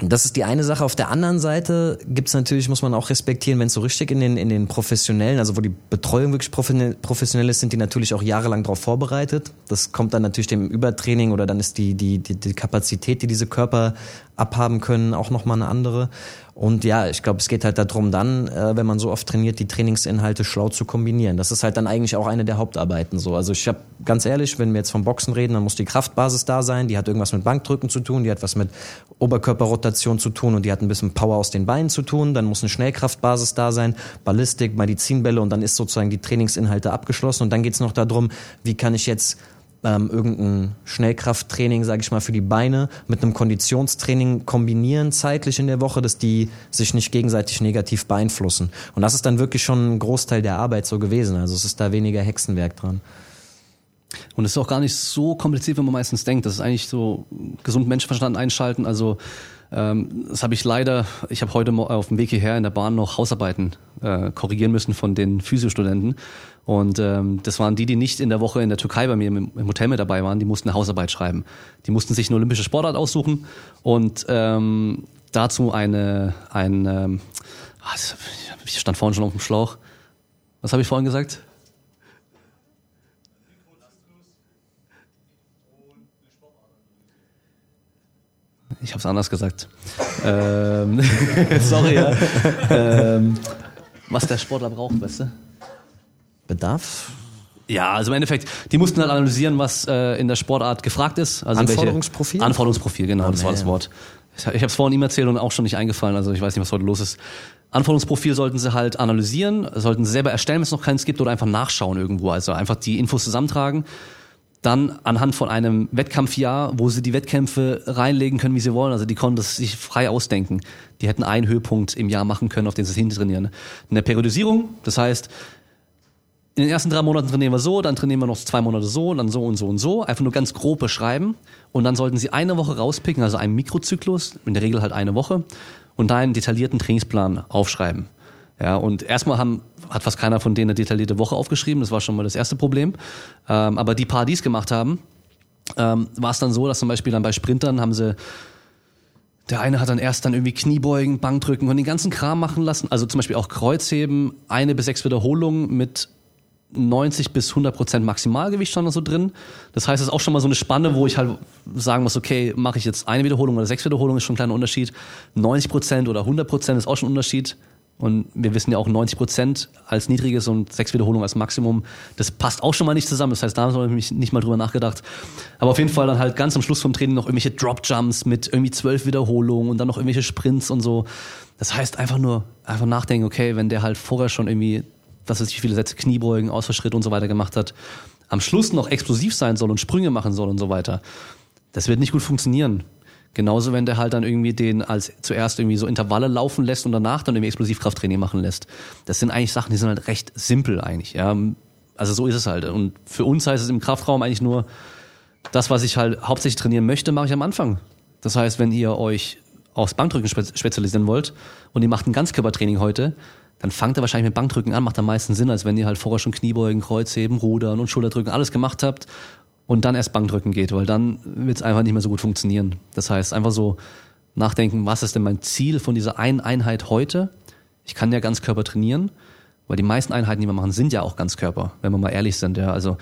das ist die eine Sache. Auf der anderen Seite gibt's natürlich, muss man auch respektieren, wenn es so richtig in den, in den professionellen, also wo die Betreuung wirklich professionell ist, sind die natürlich auch jahrelang darauf vorbereitet. Das kommt dann natürlich dem Übertraining oder dann ist die, die, die, die Kapazität, die diese Körper abhaben können, auch nochmal eine andere. Und ja, ich glaube, es geht halt darum, dann, äh, wenn man so oft trainiert, die Trainingsinhalte schlau zu kombinieren. Das ist halt dann eigentlich auch eine der Hauptarbeiten so. Also ich habe ganz ehrlich, wenn wir jetzt vom Boxen reden, dann muss die Kraftbasis da sein. Die hat irgendwas mit Bankdrücken zu tun, die hat was mit Oberkörperrotation zu tun und die hat ein bisschen Power aus den Beinen zu tun. Dann muss eine Schnellkraftbasis da sein, Ballistik, Medizinbälle und dann ist sozusagen die Trainingsinhalte abgeschlossen. Und dann geht's noch darum, wie kann ich jetzt ähm, irgendein Schnellkrafttraining, sage ich mal, für die Beine mit einem Konditionstraining kombinieren zeitlich in der Woche, dass die sich nicht gegenseitig negativ beeinflussen. Und das ist dann wirklich schon ein Großteil der Arbeit so gewesen. Also es ist da weniger Hexenwerk dran. Und es ist auch gar nicht so kompliziert, wie man meistens denkt. Das ist eigentlich so gesund Menschenverstand einschalten. Also ähm, das habe ich leider, ich habe heute auf dem Weg hierher in der Bahn noch Hausarbeiten äh, korrigieren müssen von den Physiostudenten. Und ähm, das waren die, die nicht in der Woche in der Türkei bei mir im, Hotel mit dabei waren, die mussten eine Hausarbeit schreiben. Die mussten sich eine olympische Sportart aussuchen und ähm, dazu eine, ein, ähm, ah, ich stand vorhin schon auf dem Schlauch. Was habe ich vorhin gesagt? Ich habe es anders gesagt. ähm, sorry, ja. ähm, was der Sportler braucht, weißt du? Bedarf? Ja, also im Endeffekt, die mussten halt analysieren, was äh, in der Sportart gefragt ist. Also Anforderungsprofil? Welche, Anforderungsprofil, genau, oh, das war das Wort. Ich, ich habe es vorhin ihm erzählt und auch schon nicht eingefallen, also ich weiß nicht, was heute los ist. Anforderungsprofil sollten sie halt analysieren, sollten sie selber erstellen, wenn es noch keins gibt, oder einfach nachschauen irgendwo. Also einfach die Infos zusammentragen. Dann anhand von einem Wettkampfjahr, wo sie die Wettkämpfe reinlegen können, wie sie wollen. Also die konnten das sich frei ausdenken. Die hätten einen Höhepunkt im Jahr machen können, auf den sie sich hintrainieren. Eine Periodisierung, das heißt, in den ersten drei Monaten trainieren wir so, dann trainieren wir noch zwei Monate so, dann so und so und so. Einfach nur ganz grob beschreiben. Und dann sollten Sie eine Woche rauspicken, also einen Mikrozyklus, in der Regel halt eine Woche, und da einen detaillierten Trainingsplan aufschreiben. Ja, und erstmal haben, hat fast keiner von denen eine detaillierte Woche aufgeschrieben, das war schon mal das erste Problem. Ähm, aber die paar, die es gemacht haben, ähm, war es dann so, dass zum Beispiel dann bei Sprintern haben sie der eine hat dann erst dann irgendwie Kniebeugen, Bankdrücken und den ganzen Kram machen lassen. Also zum Beispiel auch Kreuzheben, eine bis sechs Wiederholungen mit 90 bis 100 Prozent Maximalgewicht schon so drin. Das heißt, es ist auch schon mal so eine Spanne, wo ich halt sagen muss, okay, mache ich jetzt eine Wiederholung oder sechs Wiederholungen, ist schon ein kleiner Unterschied. 90 Prozent oder 100 Prozent ist auch schon ein Unterschied. Und wir wissen ja auch 90 Prozent als niedriges und sechs Wiederholungen als Maximum. Das passt auch schon mal nicht zusammen. Das heißt, da habe ich nicht mal drüber nachgedacht. Aber auf jeden Fall dann halt ganz am Schluss vom Training noch irgendwelche Drop Jumps mit irgendwie zwölf Wiederholungen und dann noch irgendwelche Sprints und so. Das heißt einfach nur, einfach nachdenken, okay, wenn der halt vorher schon irgendwie was weiß ich, wie viele Sätze Kniebeugen, Ausfallschritt und so weiter gemacht hat, am Schluss noch explosiv sein soll und Sprünge machen soll und so weiter. Das wird nicht gut funktionieren. Genauso, wenn der halt dann irgendwie den als zuerst irgendwie so Intervalle laufen lässt und danach dann irgendwie Explosivkrafttraining machen lässt. Das sind eigentlich Sachen, die sind halt recht simpel eigentlich, ja. Also so ist es halt. Und für uns heißt es im Kraftraum eigentlich nur, das, was ich halt hauptsächlich trainieren möchte, mache ich am Anfang. Das heißt, wenn ihr euch aufs Bankdrücken spezialisieren wollt und ihr macht ein Ganzkörpertraining heute, dann fangt ihr wahrscheinlich mit Bankdrücken an, macht am meisten Sinn, als wenn ihr halt vorher schon Kniebeugen, Kreuzheben, Rudern und Schulterdrücken alles gemacht habt und dann erst Bankdrücken geht, weil dann wird es einfach nicht mehr so gut funktionieren. Das heißt, einfach so nachdenken, was ist denn mein Ziel von dieser einen Einheit heute? Ich kann ja Ganzkörper trainieren, weil die meisten Einheiten, die wir machen, sind ja auch Ganzkörper, wenn wir mal ehrlich sind. Ja. Also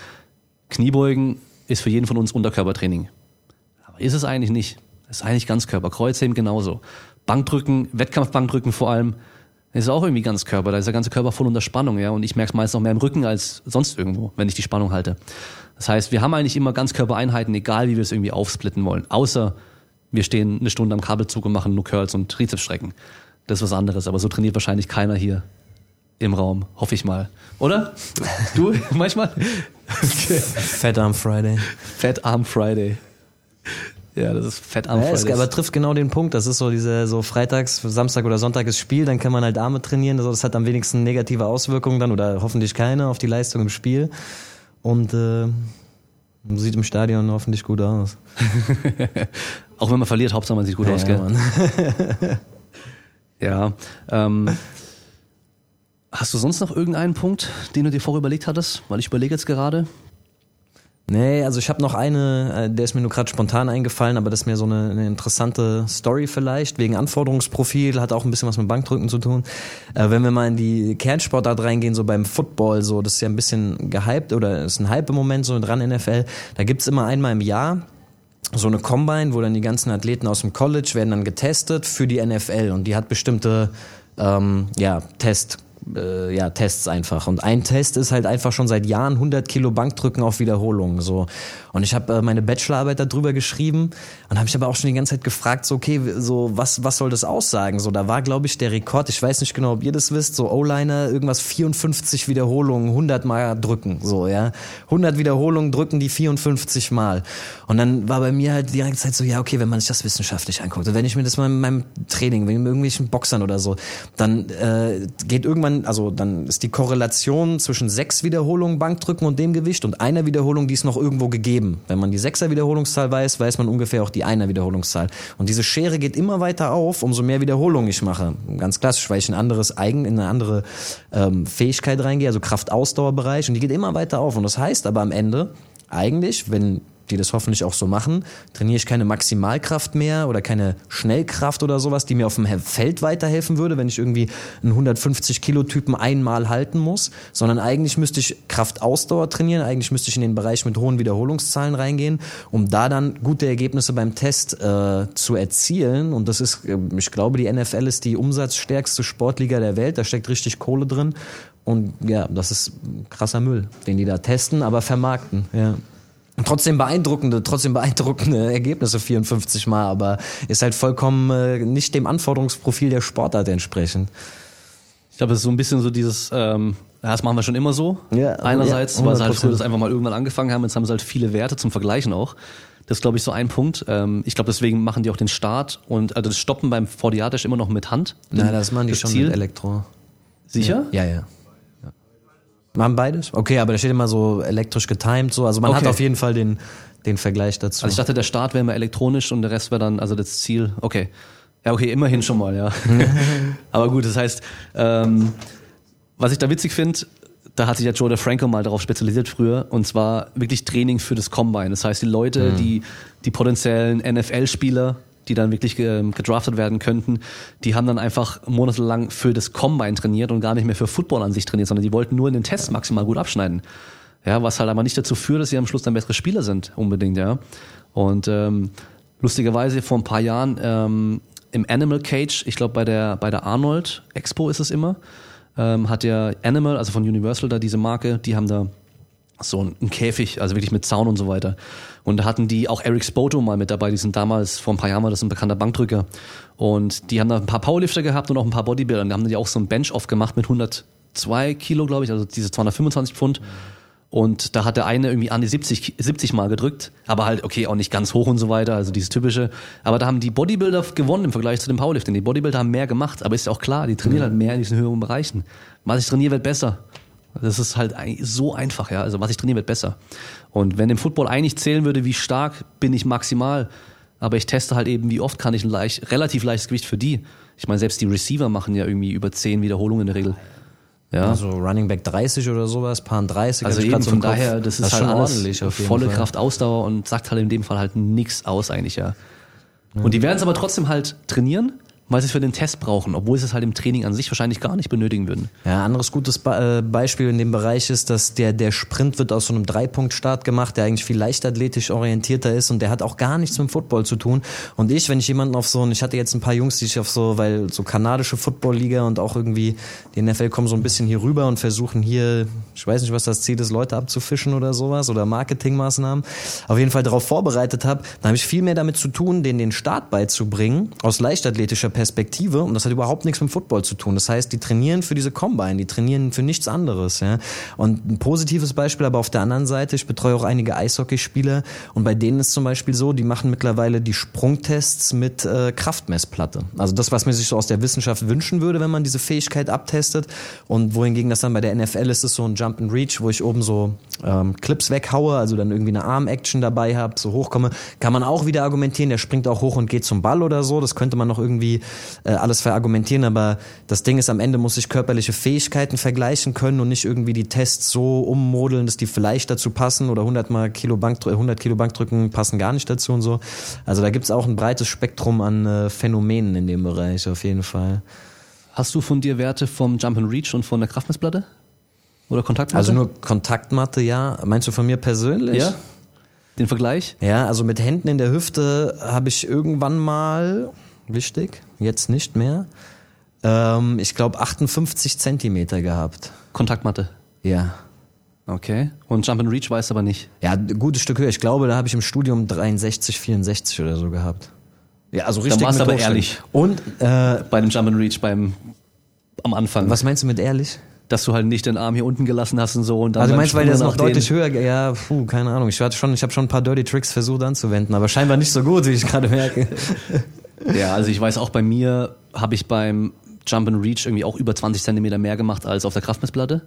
Kniebeugen ist für jeden von uns Unterkörpertraining. Aber ist es eigentlich nicht. Es ist eigentlich Ganzkörper. Kreuzheben genauso. Bankdrücken, Wettkampfbankdrücken vor allem, Das ist auch irgendwie ganz Körper, da ist der ganze Körper voll unter Spannung, ja. Und ich merke es meist noch mehr im Rücken als sonst irgendwo, wenn ich die Spannung halte. Das heißt, wir haben eigentlich immer Ganzkörpereinheiten, egal wie wir es irgendwie aufsplitten wollen. Außer wir stehen eine Stunde am Kabelzug und machen nur Curls und Trizepsstrecken. Das ist was anderes, aber so trainiert wahrscheinlich keiner hier im Raum, hoffe ich mal. Oder? Du manchmal? Fat Arm Friday. Fat Arm Friday. Ja, das ist Fat Arm Ja, es aber trifft genau den Punkt. Das ist so diese so Freitags, Samstag oder Sonntag ist Spiel, dann kann man halt Arme trainieren. Also das hat am wenigsten negative Auswirkungen dann oder hoffentlich keine auf die Leistung im Spiel. Und äh, sieht im Stadion hoffentlich gut aus. Auch wenn man verliert, Hauptsache man sieht gut aus, ja, gell? Mann. Ja. Ähm, hast du sonst noch irgendeinen Punkt, den du dir vorher überlegt hattest? Weil ich überlege jetzt gerade. Nee, also ich habe noch eine, äh, der ist mir nur gerade spontan eingefallen, aber das ist mir so eine, eine interessante Story vielleicht, wegen Anforderungsprofil, hat auch ein bisschen was mit Bankdrücken zu tun. Äh, wenn wir mal in die Kernsportart reingehen, so beim Football, so, das ist ja ein bisschen gehypt oder ist ein Hype im Moment so dran NFL, da gibt's immer einmal im Jahr so eine Combine, wo dann die ganzen Athleten aus dem College werden dann getestet für die NFL und die hat bestimmte ähm, ja, Test, äh, ja, Tests einfach. Und ein Test ist halt einfach schon seit Jahren 100 Kilo Bankdrücken auf Wiederholung. So. Und ich habe äh, meine Bachelorarbeit darüber geschrieben und habe mich aber auch schon die ganze Zeit gefragt, so okay, so was was soll das aussagen? So, da war glaube ich der Rekord, ich weiß nicht genau, ob ihr das wisst, so O-Liner irgendwas 54 Wiederholungen, 100 mal drücken, so ja, 100 Wiederholungen drücken die 54 mal. Und dann war bei mir halt die ganze Zeit so, ja okay, wenn man sich das wissenschaftlich anguckt, und wenn ich mir das mal in meinem Training, mit irgendwelchen Boxern oder so, dann äh, geht irgendwann, also dann ist die Korrelation zwischen sechs Wiederholungen Bankdrücken und dem Gewicht und einer Wiederholung, die ist noch irgendwo gegeben. Wenn man die sechser Wiederholungszahl weiß, weiß man ungefähr auch die einer Wiederholungszahl. Und diese Schere geht immer weiter auf, umso mehr Wiederholungen ich mache. Ganz klassisch, weil ich in ein anderes Eigen, in eine andere ähm, Fähigkeit reingehe, also Kraft-Ausdauerbereich und die geht immer weiter auf. Und das heißt aber am Ende, eigentlich, wenn die das hoffentlich auch so machen, trainiere ich keine Maximalkraft mehr oder keine Schnellkraft oder sowas, die mir auf dem Feld weiterhelfen würde, wenn ich irgendwie einen 150 Kilo Typen einmal halten muss, sondern eigentlich müsste ich Kraftausdauer trainieren, eigentlich müsste ich in den Bereich mit hohen Wiederholungszahlen reingehen, um da dann gute Ergebnisse beim Test äh, zu erzielen. Und das ist, äh, ich glaube, die NFL ist die umsatzstärkste Sportliga der Welt, da steckt richtig Kohle drin. Und ja, das ist krasser Müll, den die da testen, aber vermarkten. Ja. Trotzdem beeindruckende, trotzdem beeindruckende Ergebnisse 54 Mal, aber ist halt vollkommen äh, nicht dem Anforderungsprofil der Sportart entsprechend. Ich glaube, es ist so ein bisschen so dieses, ähm, ja, das machen wir schon immer so. Ja, Einerseits, ja, weil sie halt 100%. früher das einfach mal irgendwann angefangen haben, jetzt haben sie halt viele Werte zum Vergleichen auch. Das ist, glaube ich, so ein Punkt. Ähm, ich glaube, deswegen machen die auch den Start und also das Stoppen beim Fordiatisch immer noch mit Hand. Nein, das machen die das schon Ziel. mit Elektro. Sicher? Ja, ja. ja. Machen beides? Okay, aber da steht immer so elektrisch getimed so. Also man hat Okay. auf jeden Fall den, den Vergleich dazu. Also ich dachte, der Start wäre immer elektronisch und der Rest wäre dann, also das Ziel, okay. Ja, okay, immerhin schon mal, ja. Aber gut, das heißt, ähm, was ich da witzig finde, da hat sich ja Joe DeFranco mal darauf spezialisiert früher, und zwar wirklich Training für das Combine. Das heißt, die Leute, die, die potenziellen NFL-Spieler, die dann wirklich ähm, gedraftet werden könnten, die haben dann einfach monatelang für das Combine trainiert und gar nicht mehr für Football an sich trainiert, sondern die wollten nur in den Tests maximal gut abschneiden. Ja, was halt aber nicht dazu führt, dass sie am Schluss dann bessere Spieler sind, unbedingt, ja. Und ähm, lustigerweise vor ein paar Jahren ähm, im Animal Cage, ich glaube bei der bei der Arnold Expo ist es immer, ähm, hat der Animal, also von Universal da diese Marke, die haben da so einen Käfig, also wirklich mit Zaun und so weiter. Und da hatten die auch Eric Spoto mal mit dabei, die sind damals, vor ein paar Jahren war das ein bekannter Bankdrücker. Und die haben da ein paar Powerlifter gehabt und auch ein paar Bodybuilder. Und da haben die auch so ein Bench-Off gemacht mit 102 Kilo, glaube ich, also diese 225 Pfund. Und da hat der eine irgendwie an die 70, 70 Mal gedrückt, aber halt, okay, auch nicht ganz hoch und so weiter, also dieses typische. Aber da haben die Bodybuilder gewonnen im Vergleich zu den Powerlifting. Die Bodybuilder haben mehr gemacht, aber ist ja auch klar, die trainieren halt mehr in diesen höheren Bereichen. Was ich trainiere, wird besser. Das ist halt so einfach, ja. Also was ich trainiere, wird besser. Und wenn im Football eigentlich zählen würde, wie stark bin ich maximal, aber ich teste halt eben, wie oft kann ich ein leicht, relativ leichtes Gewicht für die. Ich meine, selbst die Receiver machen ja irgendwie über 10 Wiederholungen in der Regel. Ja. Also Running Back 30 oder sowas, Paar 30. Also eben von daher, das ist, halt schon alles volle Fall. Kraft, Ausdauer und sagt halt in dem Fall halt nichts aus eigentlich, ja. Und die werden es aber trotzdem halt trainieren, weil sie es für den Test brauchen, obwohl sie es halt im Training an sich wahrscheinlich gar nicht benötigen würden. Ja, anderes gutes Be äh, Beispiel in dem Bereich ist, dass der, der Sprint wird aus so einem Dreipunktstart gemacht, der eigentlich viel leichtathletisch orientierter ist und der hat auch gar nichts mit Football zu tun. Und ich, wenn ich jemanden auf so, und ich hatte jetzt ein paar Jungs, die ich auf so, weil so kanadische Football-Liga und auch irgendwie die NFL kommen so ein bisschen hier rüber und versuchen hier, ich weiß nicht, was das Ziel ist, Leute abzufischen oder sowas oder Marketingmaßnahmen, auf jeden Fall darauf vorbereitet habe, dann habe ich viel mehr damit zu tun, denen den Start beizubringen, aus leichtathletischer Perspektive und das hat überhaupt nichts mit Football zu tun. Das heißt, die trainieren für diese Combine, die trainieren für nichts anderes. Ja? Und ein positives Beispiel, aber auf der anderen Seite, ich betreue auch einige Eishockeyspieler und bei denen ist zum Beispiel so, die machen mittlerweile die Sprungtests mit äh, Kraftmessplatte. Also das, was man sich so aus der Wissenschaft wünschen würde, wenn man diese Fähigkeit abtestet und wohingegen das dann bei der NFL ist, ist so ein Jump and Reach, wo ich oben so ähm, Clips weghaue, also dann irgendwie eine Arm-Action dabei habe, so hochkomme, kann man auch wieder argumentieren, der springt auch hoch und geht zum Ball oder so, das könnte man noch irgendwie äh, alles verargumentieren, aber das Ding ist, am Ende muss ich körperliche Fähigkeiten vergleichen können und nicht irgendwie die Tests so ummodeln, dass die vielleicht dazu passen oder 100 mal Kilo Bank, 100 Kilo Bankdrücken passen gar nicht dazu und so. Also da gibt's auch ein breites Spektrum an äh, Phänomenen in dem Bereich auf jeden Fall. Hast du von dir Werte vom Jump and Reach und von der Kraftmessplatte? Oder Kontaktmatte? Also nur Kontaktmatte, ja. Meinst du von mir persönlich? Ja. Den Vergleich? Ja, also mit Händen in der Hüfte habe ich irgendwann mal, wichtig, jetzt nicht mehr, ähm, ich glaube 58 Zentimeter gehabt. Kontaktmatte. Ja. Okay. Und Jump and Reach weißt du aber nicht. Ja, ein gutes Stück höher. Ich glaube, da habe ich im Studium 63, 64 oder so gehabt. Ja, also richtig. warst mit aber ehrlich. Und äh, Bei dem Jump and Reach beim am Anfang. was meinst du mit ehrlich? Dass du halt nicht den Arm hier unten gelassen hast und so und dann. Also du meinst, weil der ist Sprung noch deutlich höher, ja, puh, keine Ahnung. Ich hatte schon, ich habe schon ein paar Dirty Tricks versucht anzuwenden, aber scheinbar nicht so gut, wie ich gerade merke. Ja, also ich weiß auch bei mir habe ich beim Jump and Reach irgendwie auch über 20 Zentimeter mehr gemacht als auf der Kraftmessplatte.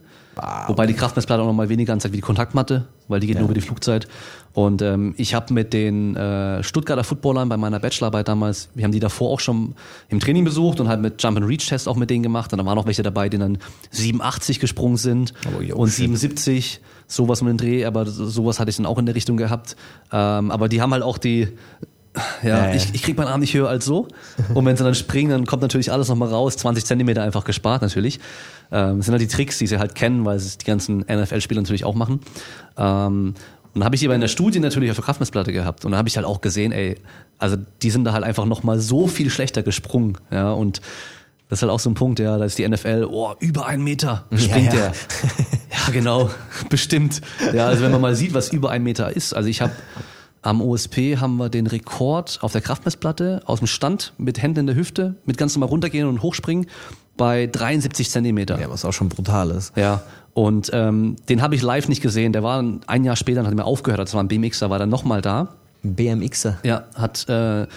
Wobei die Kraftmessplatte auch noch mal weniger anzeigt wie die Kontaktmatte, weil die geht nur über die Flugzeit. Und ähm, ich habe mit den äh, Stuttgarter Footballern bei meiner Bachelorarbeit damals, wir haben die davor auch schon im Training besucht und halt mit Jump and Reach Test auch mit denen gemacht. Und da waren auch welche dabei, die dann 87 gesprungen sind Oh, und shit. 77, sowas mit dem Dreh, aber sowas hatte ich dann auch in der Richtung gehabt. Ähm, aber die haben halt auch die ja, ja. Ich, ich krieg meinen Arm nicht höher als so. Und wenn sie dann springen, dann kommt natürlich alles nochmal raus. 20 Zentimeter einfach gespart natürlich. Ähm, das sind halt die Tricks, die sie halt kennen, weil es die ganzen NFL-Spieler natürlich auch machen. Ähm, und dann habe ich die aber in der Studie natürlich auf der Kraftmessplatte gehabt. Und da habe ich halt auch gesehen, ey, also die sind da halt einfach nochmal so viel schlechter gesprungen. Ja, und das ist halt auch so ein Punkt, ja, da ist die NFL, oh, über einen Meter springt Ja, ja. der. Ja, genau, bestimmt. Ja, also wenn man mal sieht, was über einen Meter ist. Also ich habe am OSP haben wir den Rekord auf der Kraftmessplatte aus dem Stand mit Händen in der Hüfte, mit ganz normal runtergehen und hochspringen bei 73 Zentimeter. Ja, was auch schon brutal ist. Ja, und ähm, den habe ich live nicht gesehen. Der war ein Jahr später, dann hat er mir aufgehört. Das war ein BMXer, war dann nochmal da. BMXer. Ja, hat, äh,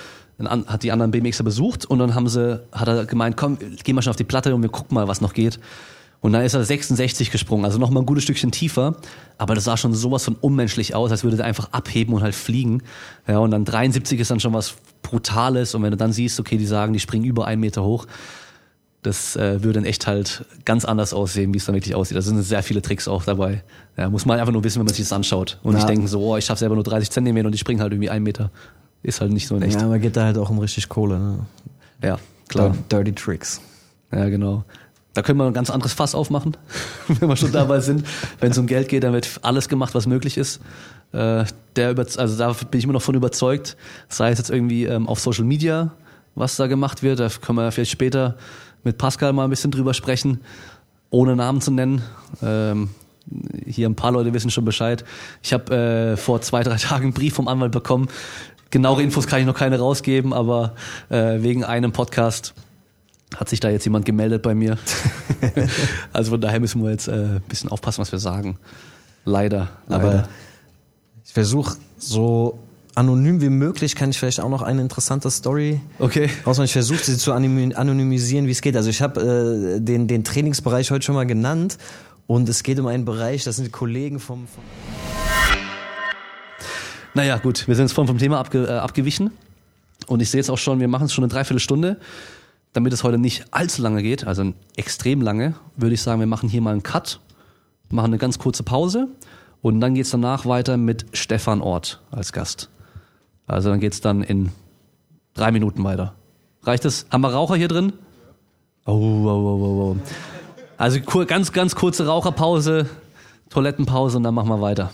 hat die anderen BMXer besucht und dann haben sie, hat er gemeint, komm, geh mal schon auf die Platte und wir gucken mal, was noch geht. Und dann ist er 66 gesprungen, also nochmal ein gutes Stückchen tiefer. Aber das sah schon sowas von unmenschlich aus, als würde er einfach abheben und halt fliegen. Ja, und dann 73 ist dann schon was Brutales. Und wenn du dann siehst, okay, die sagen, die springen über einen Meter hoch, das äh, würde in echt halt ganz anders aussehen, wie es dann wirklich aussieht. Da sind sehr viele Tricks auch dabei. Ja, muss man einfach nur wissen, wenn man sich das anschaut. Und Ja. nicht denken so, oh, ich schaffe selber nur 30 Zentimeter und ich springe halt irgendwie einen Meter. Ist halt nicht so in echt. Ja, aber geht da halt auch um richtig Kohle, ne? Ja, klar. Dirty Tricks. Ja, genau. Da können wir ein ganz anderes Fass aufmachen, wenn wir schon dabei sind. Wenn es um Geld geht, dann wird alles gemacht, was möglich ist. Äh, der über, also da bin ich immer noch von überzeugt, sei es jetzt irgendwie ähm, auf Social Media, was da gemacht wird, da können wir vielleicht später mit Pascal mal ein bisschen drüber sprechen, ohne Namen zu nennen. Ähm, hier ein paar Leute wissen schon Bescheid. Ich habe äh, vor zwei, drei Tagen einen Brief vom Anwalt bekommen. Genauere Infos kann ich noch keine rausgeben, aber äh, wegen einem Podcast hat sich da jetzt jemand gemeldet bei mir. also von daher müssen wir jetzt äh, ein bisschen aufpassen, was wir sagen. Leider. Aber leider. ich versuche so anonym wie möglich, kann ich vielleicht auch noch eine interessante Story Okay. rausmachen. Ich versuche sie zu anonymi- anonymisieren, wie es geht. Also ich habe äh, den, den Trainingsbereich heute schon mal genannt und es geht um einen Bereich, das sind die Kollegen vom, vom Naja, gut, wir sind jetzt vorhin vom Thema abge, äh, abgewichen. Und ich sehe jetzt auch schon, wir machen es schon eine Dreiviertelstunde. Damit es heute nicht allzu lange geht, also extrem lange, würde ich sagen, wir machen hier mal einen Cut, machen eine ganz kurze Pause und dann geht's danach weiter mit Stefan Ort als Gast. Also dann geht's dann in drei Minuten weiter. Reicht das? Haben wir Raucher hier drin? Oh, oh, oh, oh, oh. Also kur- ganz, ganz kurze Raucherpause, Toilettenpause und dann machen wir weiter.